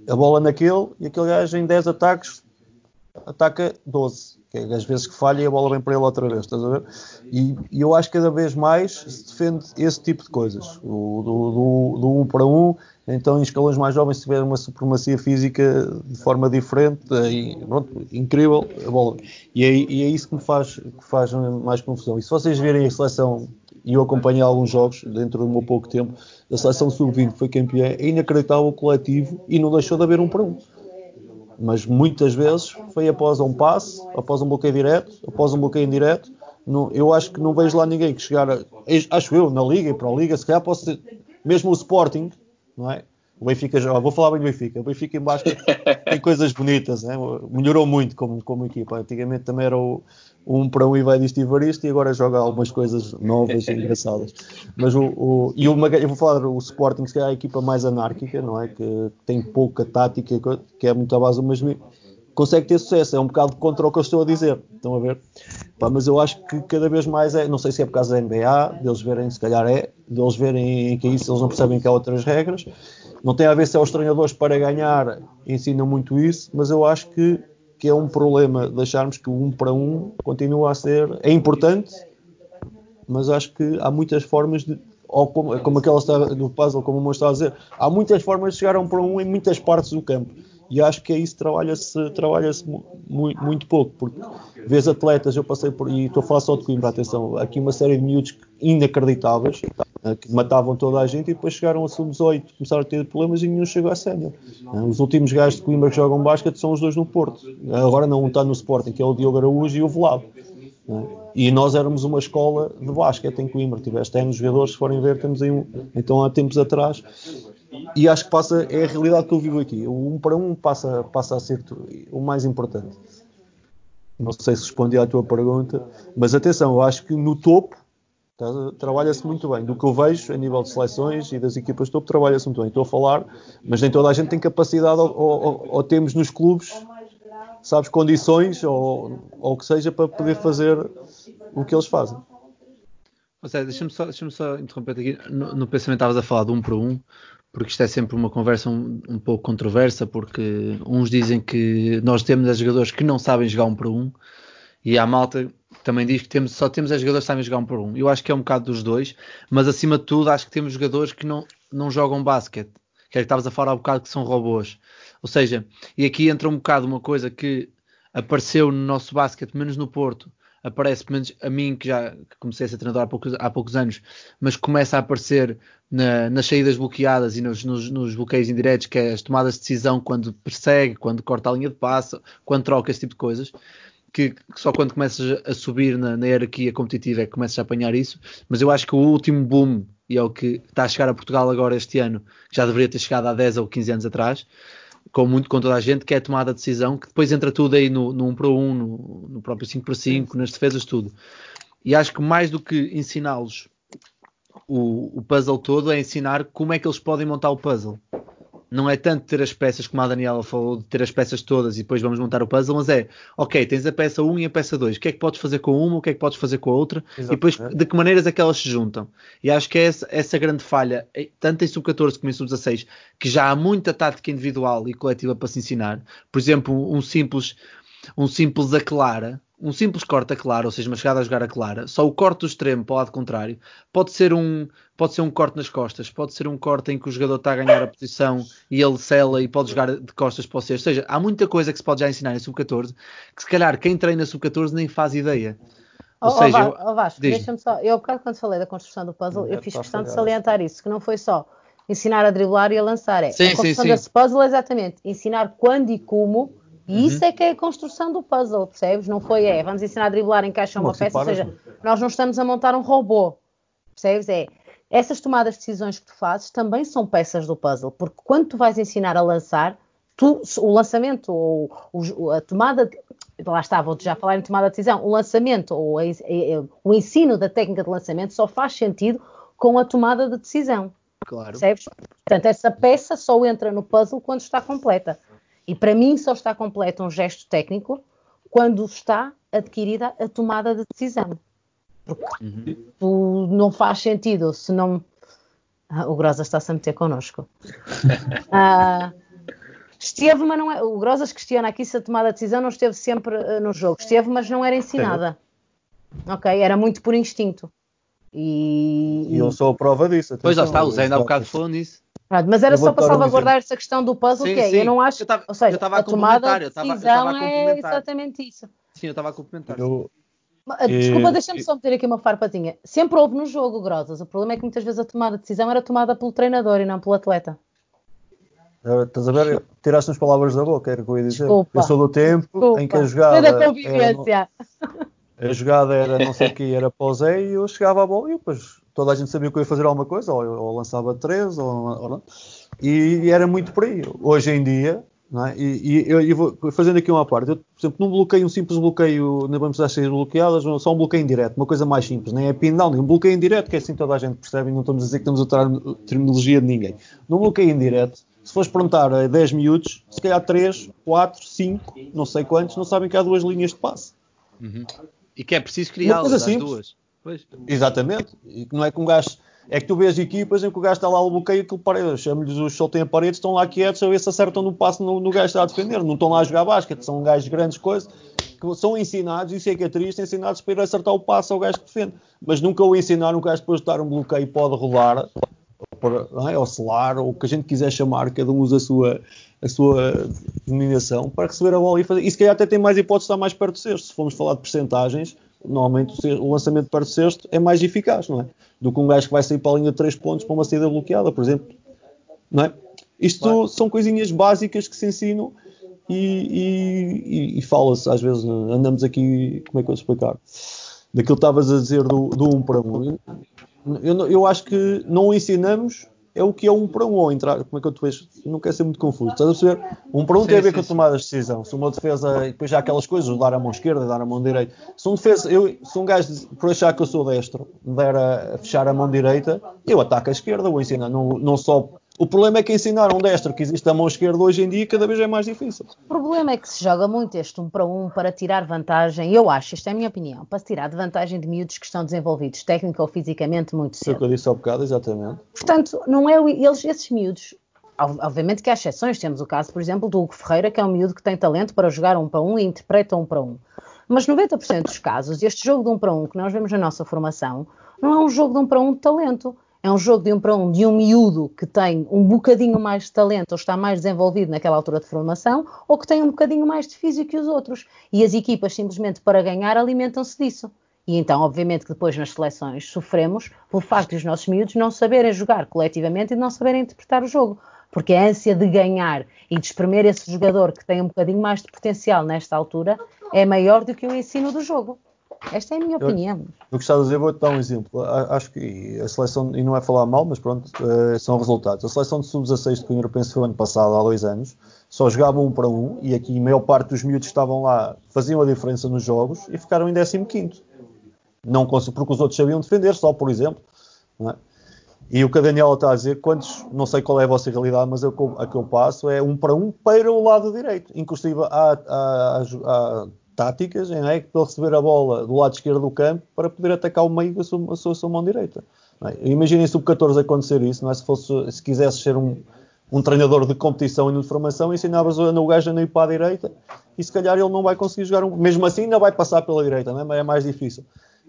a bola naquele e aquele gajo em 10 ataques ataca 12 que é às vezes que falha e a bola vem para ele outra vez, estás a ver? E, e eu acho que cada vez mais se defende esse tipo de coisas, o, do, do, do um para um, então em escalões mais jovens se tiver uma supremacia física de forma diferente, aí, pronto, incrível, a bola. E é, e é isso que me faz, que faz mais confusão. E se vocês virem a seleção, e eu acompanhei alguns jogos dentro do meu pouco tempo, a seleção sub-20 foi campeã, é inacreditável o coletivo e não deixou de haver um para um mas muitas vezes foi após um passe, após um bloqueio direto, após um bloqueio indireto. Não, eu acho que não vejo lá ninguém que chegar, a, acho eu, na Liga e para a Liga, se calhar posso mesmo o Sporting, não é? O Benfica já, vou falar bem do Benfica. O Benfica em baixo tem coisas bonitas, né? melhorou muito como, como equipa. Antigamente também era o, um para um e vai disto e varisto e agora joga algumas coisas novas e engraçadas. Mas o, o e o, eu vou falar o Sporting, que é a equipa mais anárquica, não é? Que tem pouca tática, que é muito à base, mas consegue ter sucesso. É um bocado contra o que eu estou a dizer. Estão a ver? Pá, mas eu acho que cada vez mais é, não sei se é por causa da NBA, deles verem, se calhar é, deles verem que é isso eles não percebem que há outras regras. Não tem a ver se é os treinadores para ganhar ensinam muito isso, mas eu acho que, que é um problema deixarmos que o um para um continua a ser. É importante, mas acho que há muitas formas de. Ou como, como aquela do puzzle, como o meu está a dizer, há muitas formas de chegar a um para um em muitas partes do campo. E acho que é isso trabalha-se trabalha muito, muito pouco, porque vês atletas, eu passei por, e estou a falar só de Coimbra, atenção, aqui uma série de miúdos inacreditáveis, que matavam toda a gente e depois chegaram a sub-18, começaram a ter problemas e nenhum chegou a sénior. Né. Os últimos gajos de Coimbra que jogam basquete são os dois no Porto. Agora não um está no Sporting, que é o Diogo Araújo e o Velado. Né. E nós éramos uma escola de basquete em Coimbra. Tiveste anos jogadores, se forem ver, temos aí um, então há tempos atrás. E acho que passa, é a realidade que eu vivo aqui. O um para um passa, passa a ser o mais importante. Não sei se respondi à tua pergunta, mas atenção, eu acho que no topo trabalha-se muito bem. Do que eu vejo a nível de seleções e das equipas topo, trabalha-se muito bem. Estou a falar, mas nem toda a gente tem capacidade ou, ou, ou temos nos clubes, sabes, condições ou, ou o que seja para poder fazer o que eles fazem. Deixa-me só, deixa só interromper aqui. No, no pensamento estavas a falar de um para um porque isto é sempre uma conversa um, um, pouco controversa, porque uns dizem que nós temos jogadores que não sabem jogar um para um, e a malta também diz que temos, só temos jogadores que sabem jogar um para um. Eu acho que é um bocado dos dois, mas acima de tudo acho que temos jogadores que não, não jogam basquete, que é que estavas a falar há um bocado que são robôs. Ou seja, e aqui entra um bocado uma coisa que apareceu no nosso basquete, menos no Porto, aparece, menos a mim, que já comecei a ser treinador há poucos, há poucos anos, mas começa a aparecer na, nas saídas bloqueadas e nos, nos, nos, bloqueios indiretos, que é as tomadas de decisão quando persegue, quando corta a linha de passo, quando troca esse tipo de coisas. Que, que só quando começas a subir na, na hierarquia competitiva é que começas a apanhar isso, mas eu acho que o último boom, e é o que está a chegar a Portugal agora este ano, já deveria ter chegado há 10 ou 15 anos atrás, com muito com toda a gente, que é a tomada de decisão, que depois entra tudo aí no, no 1 para 1, no, no próprio 5 para 5, nas defesas, tudo. E acho que mais do que ensiná-los o, o, puzzle todo, é ensinar como é que eles podem montar o puzzle. Não é tanto ter as peças, como a Daniela falou, de ter as peças todas e depois vamos montar o puzzle, mas é, ok, tens a peça 1 e a peça 2, o que é que podes fazer com uma, o que é que podes fazer com a outra, Exato, e depois de que maneiras é que elas se juntam. E acho que é essa, essa grande falha, tanto em sub-14 como em sub-16, que já há muita tática individual e coletiva para se ensinar. Por exemplo, um simples, um simples a clara, um simples corte a clara, ou seja, uma chegada a jogar a clara, só o corte do extremo para o lado contrário, pode ser um, pode ser um corte nas costas, pode ser um corte em que o jogador está a ganhar a posição e ele cela e pode jogar de costas para o cesto. Ou seja, há muita coisa que se pode já ensinar em sub-14 que se calhar quem treina sub-14 nem faz ideia. Ou oh, seja, oh, oh Vasco, deixa-me só, eu bocado quando falei da construção do puzzle, eu fiz questão de salientar isso, que não foi só ensinar a driblar e a lançar, é sim, a construção sim, sim. desse puzzle é exatamente ensinar quando e como e uhum. isso é que é a construção do puzzle, percebes? Não foi, é, vamos ensinar a driblar, encaixar uma peça, ou seja, nós não estamos a montar um robô, percebes? É, essas tomadas de decisões que tu fazes também são peças do puzzle, porque quando tu vais ensinar a lançar, tu, o lançamento ou a tomada, lá está, vou já falar em tomada de decisão, o lançamento ou a, a, o ensino da técnica de lançamento só faz sentido com a tomada de decisão. Claro. Percebes? Portanto, essa peça só entra no puzzle quando está completa. E para mim só está completo um gesto técnico quando está adquirida a tomada de decisão. Porque uhum. tu não faz sentido se não. Ah, o Grosa está-se a meter connosco. ah, esteve, mas não é. O Grosas questiona aqui se a tomada de decisão não esteve sempre uh, no jogo. Esteve, mas não era ensinada. Ok? Era muito por instinto. E, e eu sou a prova disso. Pois já está, o Zé ainda há bocado falou nisso. Pronto, mas era só para salvaguardar essa questão do puzzle, sim, que é, sim. eu não acho, eu tava, ou seja, a, a tomada de decisão é exatamente isso. Sim, eu estava a complementar. Eu, Desculpa, deixa-me só meter aqui uma farpatinha. Sempre houve no jogo, Grosas. O problema é que muitas vezes a tomada de decisão era tomada pelo treinador e não pelo atleta. Estás a ver? Tiraste as palavras da boca, era o que eu ia dizer. Desculpa. Eu sou do tempo Desculpa. em que a jogada. Foi da convivência. Era, a jogada era não sei o que, era para o Zé e eu chegava à bola e depois toda a gente sabia que eu ia fazer alguma coisa, ou, ou lançava três, ou, ou e, e, era muito por aí. Hoje em dia, é? e, e eu, vou fazendo aqui uma parte, eu, por exemplo, num bloqueio, um simples bloqueio, não vamos precisar ser bloqueadas, só um bloqueio indireto, uma coisa mais simples, nem é pin down, nem um bloqueio indireto, que é assim toda a gente percebe, e não estamos a dizer que estamos a usar a terminologia de ninguém. Num bloqueio indireto, se fores perguntar a 10 minutos, se calhar 3, 4, 5, não sei quantos, não sabem que há duas linhas de passe. Uhum. E que é preciso criá-las, as duas. Pois. Exatamente. E não é que um gajo. É que tu vês equipas em que o gajo está lá o bloqueio parede. Chamo-lhes os soltem a parede, estão lá quietos a ver se acertam no passo no, no gajo que está a defender. Não estão lá a jogar basquete, são gajos grandes coisas que são ensinados, isso é que é triste, ensinados para ir acertar o passo ao gajo que defende. Mas nunca o ensinaram, o gajo depois de dar um bloqueio pode rolar, ou, é, oscilar, ou o que a gente quiser chamar, cada um usa a sua, a sua denominação, para receber a bola e fazer. E se calhar até tem mais hipótese de estar mais perto de ser. Se formos falar de percentagens, normalmente o lançamento para o sexto é mais eficaz, não é? Do que um gajo que vai sair para a linha de 3 pontos para uma saída bloqueada, por exemplo. Não é? Isto claro. são coisinhas básicas que se ensinam e, e, e fala-se, às vezes, andamos aqui, como é que eu vou explicar? Daquilo que estavas a dizer do, do 1 um para 1. Um. Eu, eu acho que não ensinamos é o que é um para um ou entrar. Como é que eu te vejo? Não quer ser muito confuso. Estás a perceber? Um para um sim, tem a ver sim, com a tomada de decisão. Se uma defesa, depois já aquelas coisas, dar a mão esquerda, dar a mão direita. Se um defesa, eu, se um gajo, por achar que eu sou destro, me der a, a fechar a mão direita, eu ataco a esquerda, vou ensinar. Não, não só o problema é que ensinar um destro que existe a mão esquerda hoje em dia cada vez é mais difícil. O problema é que se joga muito este um para um para tirar vantagem, eu acho, esta é a minha opinião, para tirar de vantagem de miúdos que estão desenvolvidos técnico ou fisicamente muito cedo. Foi o que eu disse há bocado, exatamente. Portanto, não é eles, esses miúdos, obviamente que há exceções, temos o caso, por exemplo, do Hugo Ferreira, que é um miúdo que tem talento para jogar um para um e interpreta um para um. Mas 90% dos casos, este jogo de um para um que nós vemos na nossa formação, não é um jogo de um para um de talento é um jogo de um para um de um miúdo que tem um bocadinho mais de talento ou está mais desenvolvido naquela altura de formação ou que tem um bocadinho mais de físico que os outros. E as equipas, simplesmente para ganhar, alimentam-se disso. E então, obviamente, que depois nas seleções sofremos pelo facto de os nossos miúdos não saberem jogar coletivamente e não saberem interpretar o jogo. Porque a ânsia de ganhar e de espremer esse jogador que tem um bocadinho mais de potencial nesta altura é maior do que o ensino do jogo. Esta é a minha opinião. Eu, eu gostava de dizer, vou-te dar um exemplo. Acho que a seleção, e não é falar mal, mas pronto, uh, são resultados. A seleção de sub-16 de Cunha Europense foi ano passado, há dois anos, só jogavam um para um, e aqui a maior parte dos miúdos que estavam lá faziam a diferença nos jogos e ficaram em 15 Não porque os outros sabiam defender, só por exemplo. É? E o que a Daniela está a dizer, quantos, não sei qual é a vossa realidade, mas a que eu passo é um para um para o lado direito. Inclusive há, há, há táticas em é, para receber a bola do lado esquerdo do campo para poder atacar o meio com a sua, a sua, a sua mão direita. É? Imaginem sub-14 acontecer isso, não é? Se, fosse, se quisesse ser um, um treinador de competição e de formação, ensinavas o gajo a não ir para a direita e se calhar ele não vai conseguir jogar, um, mesmo assim ainda vai passar pela direita, não é? é mais difícil.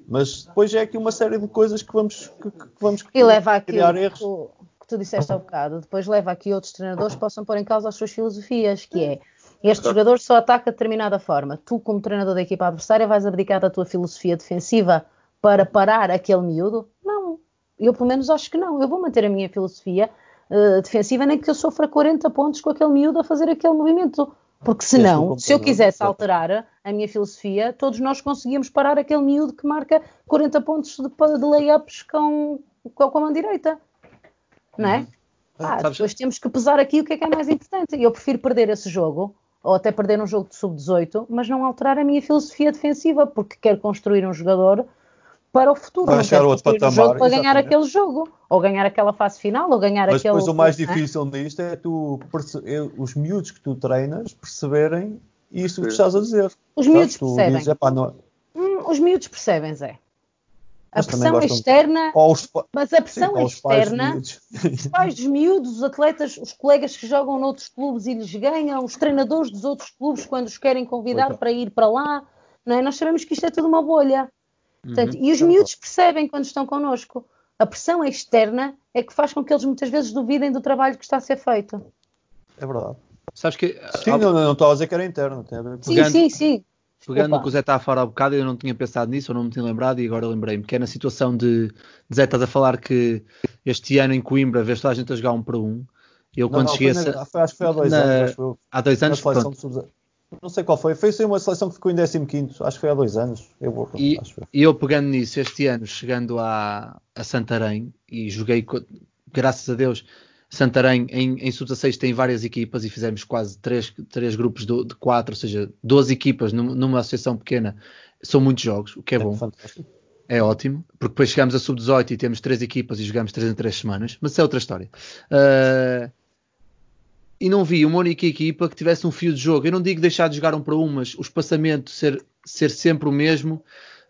Mas depois é aqui uma série de coisas que vamos, que, que vamos e leva criar erros. Que tu, que tu disseste há um bocado, depois leva aqui outros treinadores que possam pôr em causa as suas filosofias, que é este jogador só ataca de determinada forma. Tu, como treinador da equipa adversária, vais abdicar da tua filosofia defensiva para parar aquele miúdo? Não. Eu, pelo menos, acho que não. Eu vou manter a minha filosofia uh, defensiva, nem que eu sofra 40 pontos com aquele miúdo a fazer aquele movimento. Porque senão, se eu quisesse alterar a minha filosofia, todos nós conseguíamos parar aquele miúdo que marca 40 pontos de, de layups com, com a mão direita. Não é? Uhum. Ah, depois temos que pesar aqui o que é que é mais importante. Eu prefiro perder esse jogo ou até perder um jogo de sub-18, mas não alterar a minha filosofia defensiva, porque quero construir um jogador para o futuro. Chegar outro patamar. Um jogo para ganhar aquele jogo, ou ganhar aquela fase final, ou ganhar mas aquele. Mas depois o mais difícil nisto é tu, os miúdos que tu treinas perceberem isso que estás a dizer. Os miúdos percebem. Dizes, não... hum, os miúdos percebem, Zé. A pressão externa, os... mas a pressão Sim, externa, os pais dos miúdos, os atletas, os colegas que jogam noutros clubes e lhes ganham, os treinadores dos outros clubes quando os querem convidar para ir para lá, não é? Nós sabemos que isto é tudo uma bolha. Portanto, uhum. E os miúdos percebem quando estão connosco. A pressão externa é que faz com que eles muitas vezes duvidem do trabalho que está a ser feito. É verdade. Sabes que. Sim, não, não, estava a dizer que era interno. Tem a ver com... Sim, sim, Pegando no que o Zé está a falar há bocado, eu não tinha pensado nisso, ou não me tinha lembrado, e agora lembrei-me, que é na situação de, de Zé, estás a falar que este ano em Coimbra, vês toda a gente a jogar um para um. Eu não, quando não, cheguei a... Acho que foi há dois na... anos. Foi, há dois anos, sub... Não sei qual foi. Foi sim uma seleção que ficou em 15 acho que foi há dois anos. Eu vou, e, e eu pegando nisso, este ano, chegando a, a Santarém, e joguei, graças a Deus, Santarém em, em sub-16 tem várias equipas e fizemos quase três, três grupos de, de quatro, ou seja, 12 equipas numa, numa associação pequena. São muitos jogos, o que é, é bom. Fantástico. É ótimo, porque depois chegamos a sub-18 e temos três equipas e jogamos três em três semanas, mas isso é outra história. Uh, e não vi uma única equipa que tivesse um fio de jogo. Eu não digo deixar de jogar um para um, mas o espaçamento ser, ser sempre o mesmo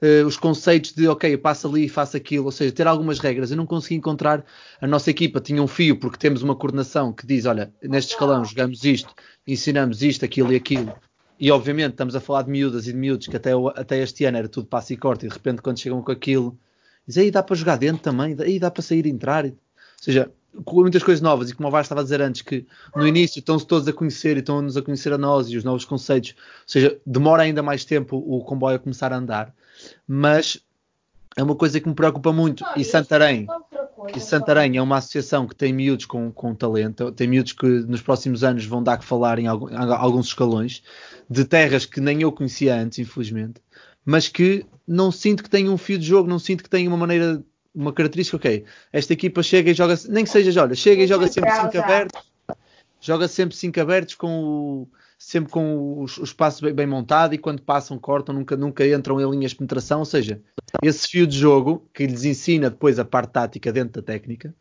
uh, os conceitos de ok, passa ali e faça aquilo, ou seja, ter algumas regras. Eu não consegui encontrar a nossa equipa, tinha um fio, porque temos uma coordenação que diz: olha, neste escalão jogamos isto, ensinamos isto, aquilo e aquilo. E obviamente estamos a falar de miúdas e de miúdos que até, até este ano era tudo passo e corte, e de repente quando chegam com aquilo, diz aí dá para jogar dentro também, aí dá para sair e entrar. Ou seja, com muitas coisas novas e como o Vasco estava a dizer antes, que no início estão-se todos a conhecer e estão-nos a conhecer a nós e os novos conceitos, ou seja, demora ainda mais tempo o comboio a começar a andar, mas é uma coisa que me preocupa muito. E Santarém, e Santarém é uma associação que tem miúdos com, com talento, tem miúdos que nos próximos anos vão dar que falar em, algum, alguns escalões, de terras que nem eu conhecia antes, infelizmente, mas que não sinto que tenham um fio de jogo, não sinto que tenham uma maneira, uma característica, ok, esta equipa chega e joga, nem que seja, olha, chega e joga sempre 5 abertos, joga sempre 5 abertos com o sempre com o, o espaço bem, bem, montado e quando passam cortam, nunca, nunca entram em linhas de penetração, ou seja, esse fio de jogo que lhes ensina depois a parte tática dentro da técnica,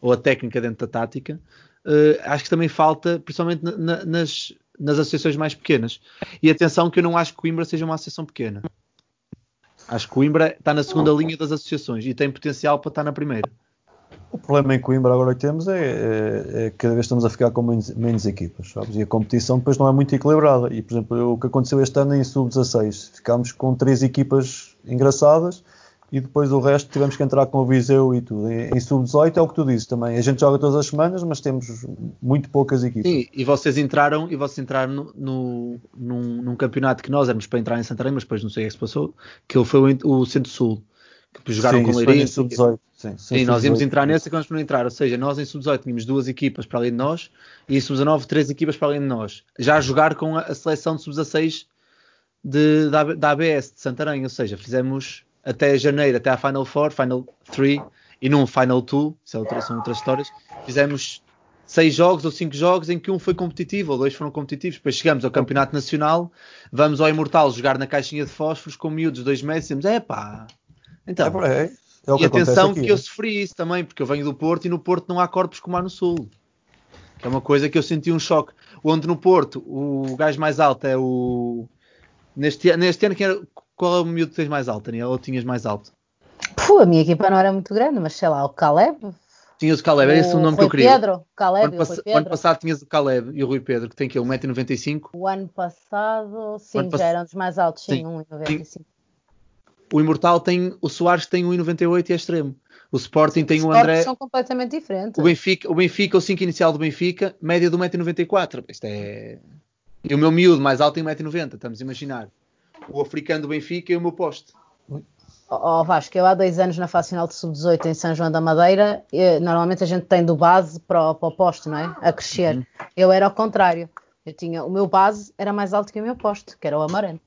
ou a técnica dentro da tática, uh, acho que também falta, principalmente na, na, nas, nas associações mais pequenas. E atenção que eu não acho que Coimbra seja uma associação pequena. Acho que Coimbra está na segunda linha das associações e tem potencial para estar na primeira. O problema em Coimbra agora que temos é, é, é que cada vez estamos a ficar com menos, menos, equipas, sabes? E a competição depois não é muito equilibrada. E, por exemplo, o que aconteceu este ano em Sub-16, ficámos com três equipas engraçadas e depois o resto tivemos que entrar com o Viseu e tudo. Em, em Sub-18 é o que tu dizes também. A gente joga todas as semanas, mas temos muito poucas equipas. Sim, e vocês entraram, e vocês entraram no, no, num, num, campeonato que nós éramos para entrar em Santarém, mas depois não sei o que se passou, que foi o, o Centro-Sul que jogaram sim, com Leiria. Sub-18. Sim, sim nós íamos entrar nessa e vamos não entrar. Ou seja, nós em sub-18 tínhamos duas equipas para além de nós e em sub-19 três equipas para além de nós. Já a jogar com a, a seleção de sub-16 da, da ABS de Santarém. Ou seja, fizemos até janeiro, até a Final Four, Final 3 e num Final 2, é são outras histórias. Fizemos seis jogos ou cinco jogos em que um foi competitivo ou dois foram competitivos. Depois chegamos ao Campeonato Nacional, vamos ao Imortal jogar na caixinha de fósforos com miúdos dois meses e dizemos: é pá, então, é, é, é e atenção aqui, que eu sofri isso também, porque eu venho do Porto e no Porto não há corpos como há no Sul. É uma coisa que eu senti um choque. Onde no Porto o gajo mais alto é o. Neste, neste ano, era... qual é o miúdo que tens mais alto, Daniel? Ou tinhas mais alto? Puh, a minha equipa não era muito grande, mas sei lá, o Caleb. Tinhas o Caleb, é esse o nome que eu queria. Pedro, Caleb, o ano, pass o ano passado tinhas o Caleb e o Rui Pedro, que tem que 1,95m. O ano passado, sim, ano já eram dos mais altos, sim, 1,95m. O Imortal tem o Soares tem 1,98 e é extremo. O Sporting tem o André. são completamente diferentes. O Benfica, o Benfica, o 5 inicial do Benfica, média de 1,94m. Isto é. E o meu miúdo mais alto tem 1,90m, estamos a imaginar. O africano do Benfica e o meu poste. Ó oh, Vasco, eu há dois anos na fase final de sub-18 em São João da Madeira, e, normalmente a gente tem do base para o, para o poste, não é? A crescer. Uhum. Eu era ao contrário. Eu tinha, o meu base era mais alto que o meu poste, que era o amarelo.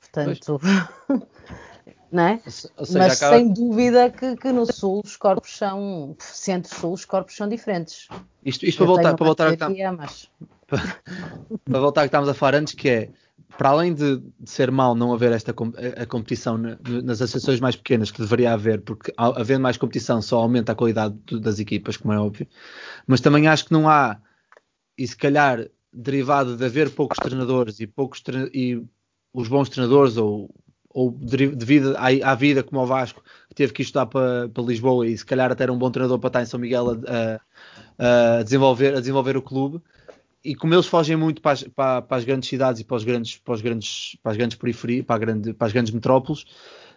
Portanto, não é? Seja, Mas acaba... sem dúvida que, que, no Sul os corpos são, centro-sul, os corpos são diferentes. Isto, isto para voltar, para voltar, teoria, mas... para, para voltar ao que estávamos a falar antes, que é para além de, de, ser mal não haver esta a, a competição na, nas associações mais pequenas, que deveria haver, porque havendo mais competição só aumenta a qualidade das equipas, como é óbvio, mas também acho que não há, e se calhar derivado de haver poucos treinadores e poucos e os bons treinadores ou ou devido à, à, vida como o Vasco, que teve que estudar para, para Lisboa e se calhar até era um bom treinador para estar em São Miguel a, a, desenvolver, a desenvolver o clube. E como eles fogem muito para as, para, para as grandes cidades e para, os grandes, para, os grandes, para as grandes periferias, para, grande, para as grandes metrópoles,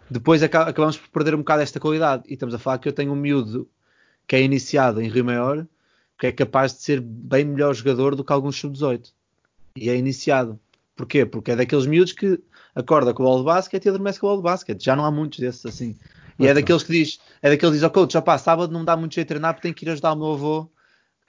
depois acabamos por perder um bocado esta qualidade. E estamos a falar que eu tenho um miúdo que é iniciado em Rio Maior, que é capaz de ser bem melhor jogador do que alguns sub-18. E é iniciado. Porquê? Porque é daqueles miúdos que acorda com o bola de basquete e adormece com o bola de basquete. Já não há muitos desses assim. E é daqueles que diz, é daqueles que diz, oh coach, já pá, sábado não dá muito jeito de treinar porque tenho que ir ajudar o meu avô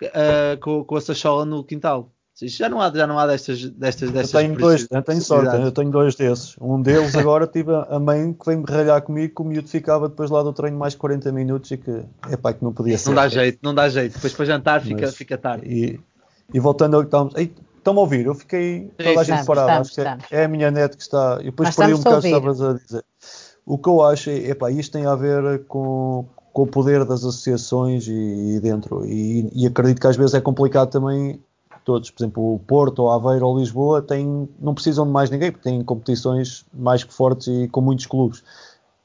uh, com, com a sachola no quintal. Já não há, já não há destas, destas, destas Eu tenho dois, eu tenho sorte, eu tenho dois desses. Um deles agora tive a mãe que veio me ralhar comigo que o miúdo ficava depois lá do treino mais 40 minutos e que é pá, que não podia ser. Não dá jeito, não dá jeito. Depois para jantar fica, Mas, fica tarde. E, e voltando ao que estávamos. Estão-me a ouvir? Eu fiquei toda a gente parada. Acho que é, é, a minha net que está. E depois perdi um bocado que estavas a dizer. O que eu acho é, epá, isto tem a ver com, com o poder das associações e, e dentro. E, e, acredito que às vezes é complicado também todos. Por exemplo, o Porto, ou Aveiro ou Lisboa têm, não precisam de mais ninguém, porque têm competições mais que fortes e com muitos clubes.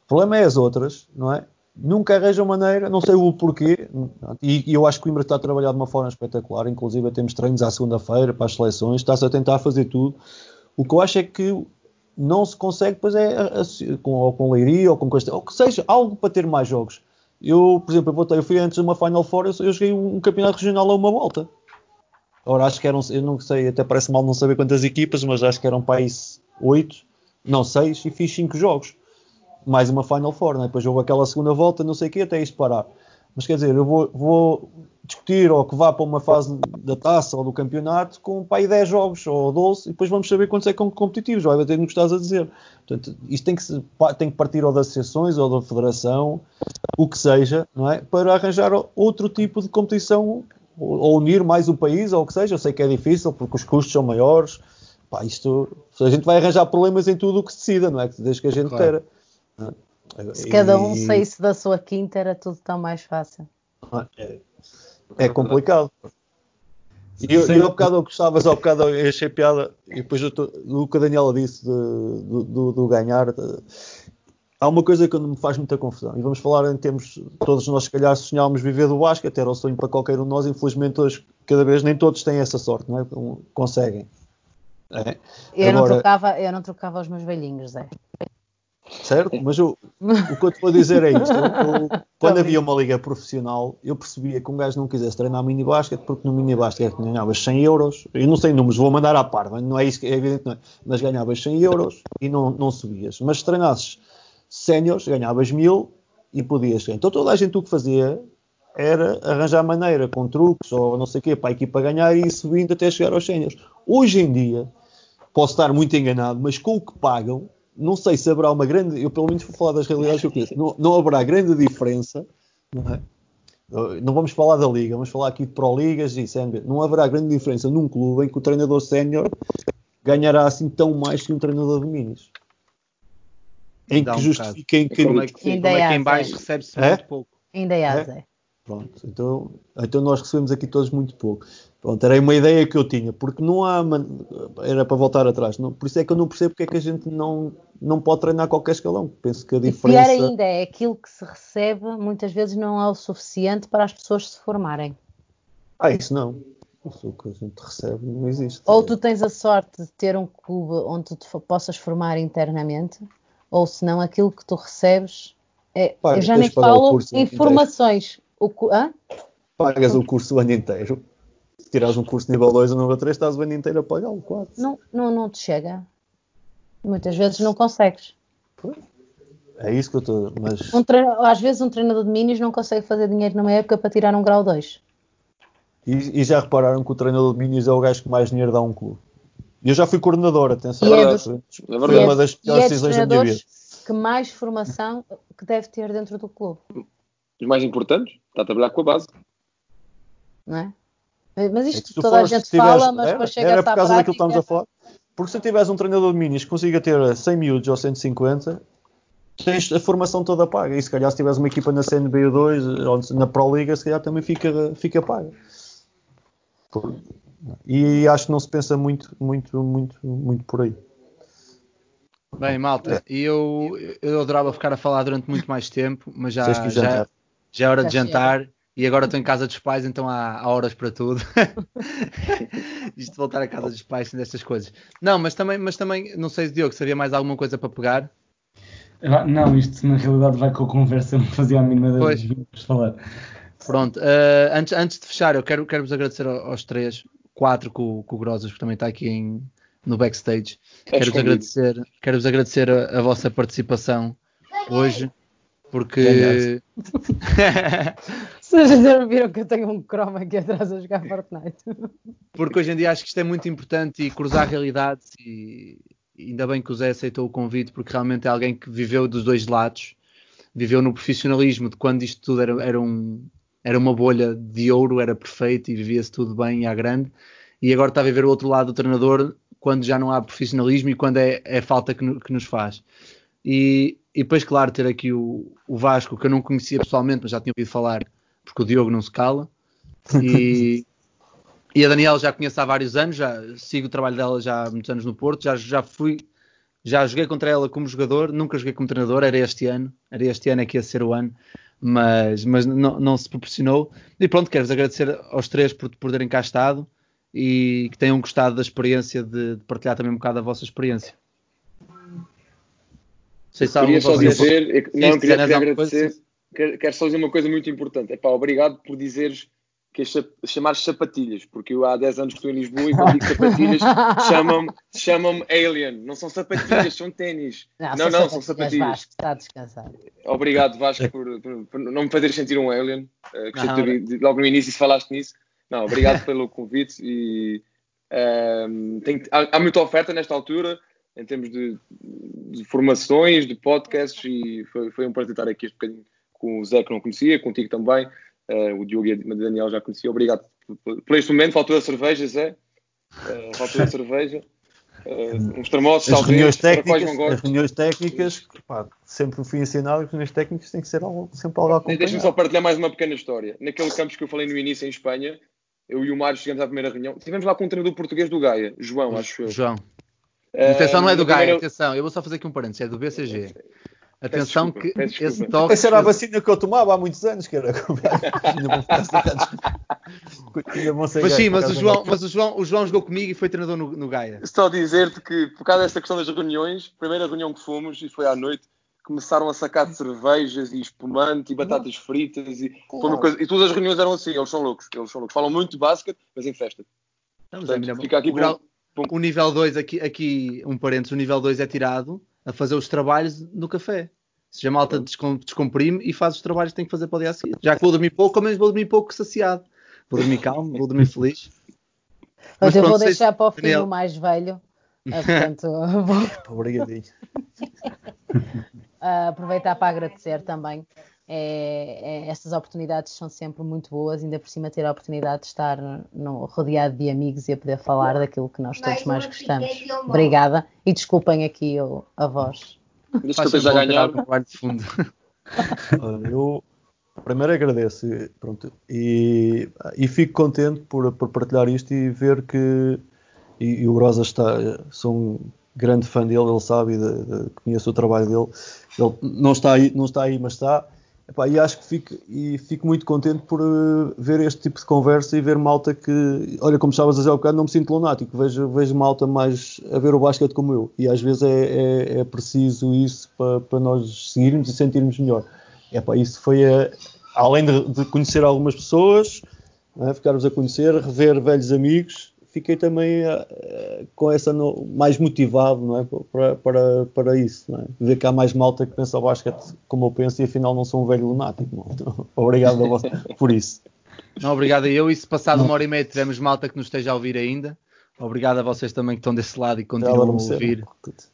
O problema é as outras, não é? nunca arranjam maneira, não sei o porquê, e, e, eu acho que o Coimbra está a trabalhar de uma forma espetacular, inclusive temos treinos à segunda-feira para as seleções, está-se a tentar fazer tudo. O que eu acho é que não se consegue, pois é, com, ou com Leiria, ou com Castelo, ou que seja, algo para ter mais jogos. Eu, por exemplo, eu, eu fui antes de uma Final Four, eu, eu joguei um campeonato regional a uma volta. Ora, acho que eram, eu não sei, até parece mal não saber quantas equipas, mas acho que eram país 8, não 6, e fiz 5 jogos. Mais uma Final Four, né? depois houve aquela segunda volta, não sei o quê, até isto parar. Mas quer dizer, eu vou, vou discutir ou que vá para uma fase da taça ou do campeonato com para aí 10 jogos ou 12 e depois vamos saber quantos é que são competitivos, vai bater no que estás a dizer. Portanto, isto tem que, tem que partir ou das associações ou da federação, o que seja, não é? Para arranjar outro tipo de competição ou unir mais o país ou o que seja. Eu sei que é difícil porque os custos são maiores. Pá, isto, a gente vai arranjar problemas em tudo o que se decida, não é? Desde que a gente claro. queira. Se cada um e... saísse da sua quinta era tudo tão mais fácil. É, é complicado. E eu, eu, ao bocado eu gostava, ao bocado eu achei piada, e depois o que a Daniela disse de, do, do, do, ganhar, de, há uma coisa que me faz muita confusão, e vamos falar em termos, todos nós se calhar sonhávamos viver do basquete, era o sonho para qualquer um de nós, infelizmente hoje, cada vez nem todos têm essa sorte, não é? Conseguem. É? Eu, Agora, não trocava, eu não trocava os meus velhinhos, Zé. Certo? Mas eu, o que eu te vou dizer é isto. Eu, eu, quando havia uma liga profissional, eu percebia que um gajo não quisesse treinar mini basquete porque no mini basquete ganhavas 100 euros. Eu não sei números, vou mandar à par, não é isso que é evidente, não é? Mas ganhavas 100 euros e não, não subias. Mas se treinasses séniores, ganhavas 1000 e podias. Então toda a gente o que fazia era arranjar maneira com truques ou não sei o quê para a equipa ganhar e subindo até chegar aos séniores. Hoje em dia, posso estar muito enganado, mas com o que pagam, não sei se haverá uma grande, eu pelo menos vou falar das realidades que eu conheço, não, não haverá grande diferença, não, é? não vamos falar da Liga, vamos falar aqui de Pro Ligas e CNB, não haverá grande diferença num clube em que o treinador sénior ganhará assim tão mais que um treinador de minis. Em que um justifiquem que, como é que, como é que em baixo recebe-se é? muito pouco. Ainda é, é? Pronto, então, então nós recebemos aqui todos muito pouco. Pronto, era uma ideia que eu tinha, porque não há. Era para voltar atrás. Não, por isso é que eu não percebo porque é que a gente não, não pode treinar qualquer escalão. Penso que a diferença. E pior ainda é aquilo que se recebe muitas vezes não é o suficiente para as pessoas se formarem. Ah, isso não. Isso que a gente recebe não existe. Ou tu tens a sorte de ter um clube onde tu te possas formar internamente, ou senão aquilo que tu recebes. É, Pai, eu já nem falo informações. O, hã? Pagas o curso o ano inteiro se tirares um curso nível 2 ou nível 3, estás o ano inteiro a pagá-lo, quase. Não, não, não te chega. Muitas vezes não consegues. É isso que eu estou. Mas... Um treino, às vezes um treinador de minis não consegue fazer dinheiro numa época para tirar um grau 2. E, e, já repararam que o treinador de minis é o gajo que mais dinheiro dá a um clube. Eu já fui coordenador, atenção. É, é dos, Foi uma das piores é decisões da minha vida. que mais formação que deve ter dentro do clube. Os mais importantes, está a trabalhar com a base. Não é? Mas isto é toda a gente tivesse, fala, mas depois chega era por causa prática... daquilo que estamos a falar. Porque se tivesse um treinador de minis que consiga ter 100 miúdos ou 150, tens a formação toda paga. E se calhar se tiveres uma equipa na CNB2 ou na Pro Liga, se calhar também fica, fica paga. E acho que não se pensa muito, muito, muito, muito por aí. Bem, malta, e eu, eu adorava ficar a falar durante muito mais tempo, mas já, já, já é hora de jantar. E agora estou em casa dos pais, então há, há horas para tudo. Isto de voltar a casa dos pais sem destas coisas. Não, mas também, mas também, não sei se Diogo, se havia mais alguma coisa para pegar? Não, isto na realidade vai com a conversa, não fazia a mínima das de falar. Pronto, uh, antes, antes de fechar, eu quero, quero vos agradecer aos três, quatro com, com o Grosas, que também está aqui em, no backstage. Quero-vos agradecer, quero -vos agradecer a, a vossa participação hoje porque. Vocês já viram que eu tenho um chroma aqui atrás a jogar Fortnite. Porque hoje em dia acho que isto é muito importante e cruzar realidades e ainda bem que o Zé aceitou o convite porque realmente é alguém que viveu dos dois lados, viveu no profissionalismo de quando isto tudo era, era, um, era uma bolha de ouro, era perfeito e vivia-se tudo bem e à grande, e agora está a viver o outro lado do treinador quando já não há profissionalismo e quando é, é falta que, que nos faz. E, e depois, claro, ter aqui o, o, Vasco, que eu não conhecia pessoalmente, mas já tinha ouvido falar, porque o Diogo não se cala. E, e a Daniela já conheço há vários anos, já sigo o trabalho dela já há muitos anos no Porto, já, já fui, já joguei contra ela como jogador, nunca joguei como treinador, era este ano, era este ano é que ia ser o ano, mas, mas não, não se proporcionou. E pronto, quero-vos agradecer aos três por, por terem cá estado e que tenham gostado da experiência de, de partilhar também um bocado a vossa experiência sei se queria só dizer, não, queria, queria agradecer. Quero, quero só dizer uma coisa muito importante. Epá, obrigado por dizeres que é chamar sapatilhas, porque eu há 10 anos que estou em Lisboa e quando digo sapatilhas chamam-me chamam Alien. Não são sapatilhas, são ténis. Não, não, são não são sapatilhas. Vasco, está a descansar. Obrigado, Vasco, por, por, por não me fazer sentir um Alien. Uh, ter, logo no início, se falaste nisso. Não, obrigado pelo convite e um, tem, há, há, muita oferta nesta altura em termos de, de formações, de podcasts e foi, foi um prazer estar aqui este bocadinho com o Zé que não conhecia, contigo também Uh, o Diogo e a Daniel já conheci. Obrigado por, este momento. Faltou a cerveja, Zé. Uh, faltou a cerveja. Uh, uns termossos, as reuniões técnicas, as reuniões técnicas pá, sempre fui ensinado que as reuniões técnicas têm que ser algo, sempre algo acompanhado. Deixa-me só partilhar mais uma pequena história. Naquele campus que eu falei no início em Espanha, eu e o Mário chegamos à primeira reunião. Estivemos lá com um treinador português do Gaia, João, acho eu. João. Atenção, não é do Gaia, primeira... atenção. Eu vou só fazer aqui um parênteses, é do BCG. Atenção desculpa, que esse toque. Essa era a vacina que eu tomava há muitos anos, que era. mas sim, mas, o João, mas o, João, o João jogou comigo e foi treinador no, no Gaia. Só dizer-te que, por causa desta questão das reuniões, primeira reunião que fomos, e foi à noite, começaram a sacar de cervejas e espumante e batatas fritas e, claro. coisa, e todas as reuniões eram assim, eles são loucos, eles são loucos. Falam muito de basquete, mas em festa. Portanto, fica aqui o, grau, o nível 2, aqui, aqui um parênteses, o nível 2 é tirado a fazer os trabalhos no café. Se a malta descomprime e faz os trabalhos que tem que fazer para o dia a seguir. Já que vou dormir pouco, ao menos vou dormir pouco saciado. Vou dormir calmo, vou dormir feliz. Mas, Mas eu vou deixar para o fim Daniel. o mais velho. Ah, portanto, vou... Obrigadinho. Uh, aproveitar para agradecer também. É, é, estas oportunidades são sempre muito boas, ainda por cima ter a oportunidade de estar no, rodeado de amigos e a poder falar daquilo que nós todos mais gostamos. Obrigada e desculpem aqui a voz. Desculpem já ganhar. de fundo. eu primeiro agradeço pronto, e, e fico contente por, por partilhar isto e ver que e, e o Brosa está, sou um grande fã dele, ele sabe, de, de, conheço o trabalho dele, ele não está aí, não está aí mas está Epá, e acho que fico, e fico muito contente por uh, ver este tipo de conversa e ver malta que, olha, como estavas a dizer ao bocado, não me sinto lunático, vejo, vejo malta mais a ver o basquete como eu. E às vezes é, é, é preciso isso para, para nós seguirmos e sentirmos melhor. Epá, isso foi, a, além de, de, conhecer algumas pessoas, é? ficarmos a conhecer, rever velhos amigos, fiquei também uh, com essa no, mais motivado não é? para, para, para isso. Não é? Ver que há mais malta que pensa o basquete como eu penso e afinal não sou um velho lunático. Então, obrigado a você por isso. Não, obrigado a eu. E se passado uma hora e meia tivermos malta que nos esteja a ouvir ainda, obrigado a vocês também que estão desse lado e continuam a ouvir.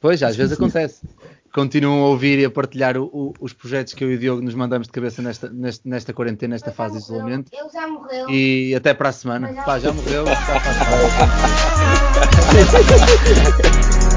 Pois, às vezes acontece continuam a ouvir e a partilhar o, o, os projetos que eu e o Diogo nos mandamos de cabeça nesta, nesta, nesta quarentena, nesta fase de isolamento. Ele já morreu. E até para a semana. Pá, já morreu.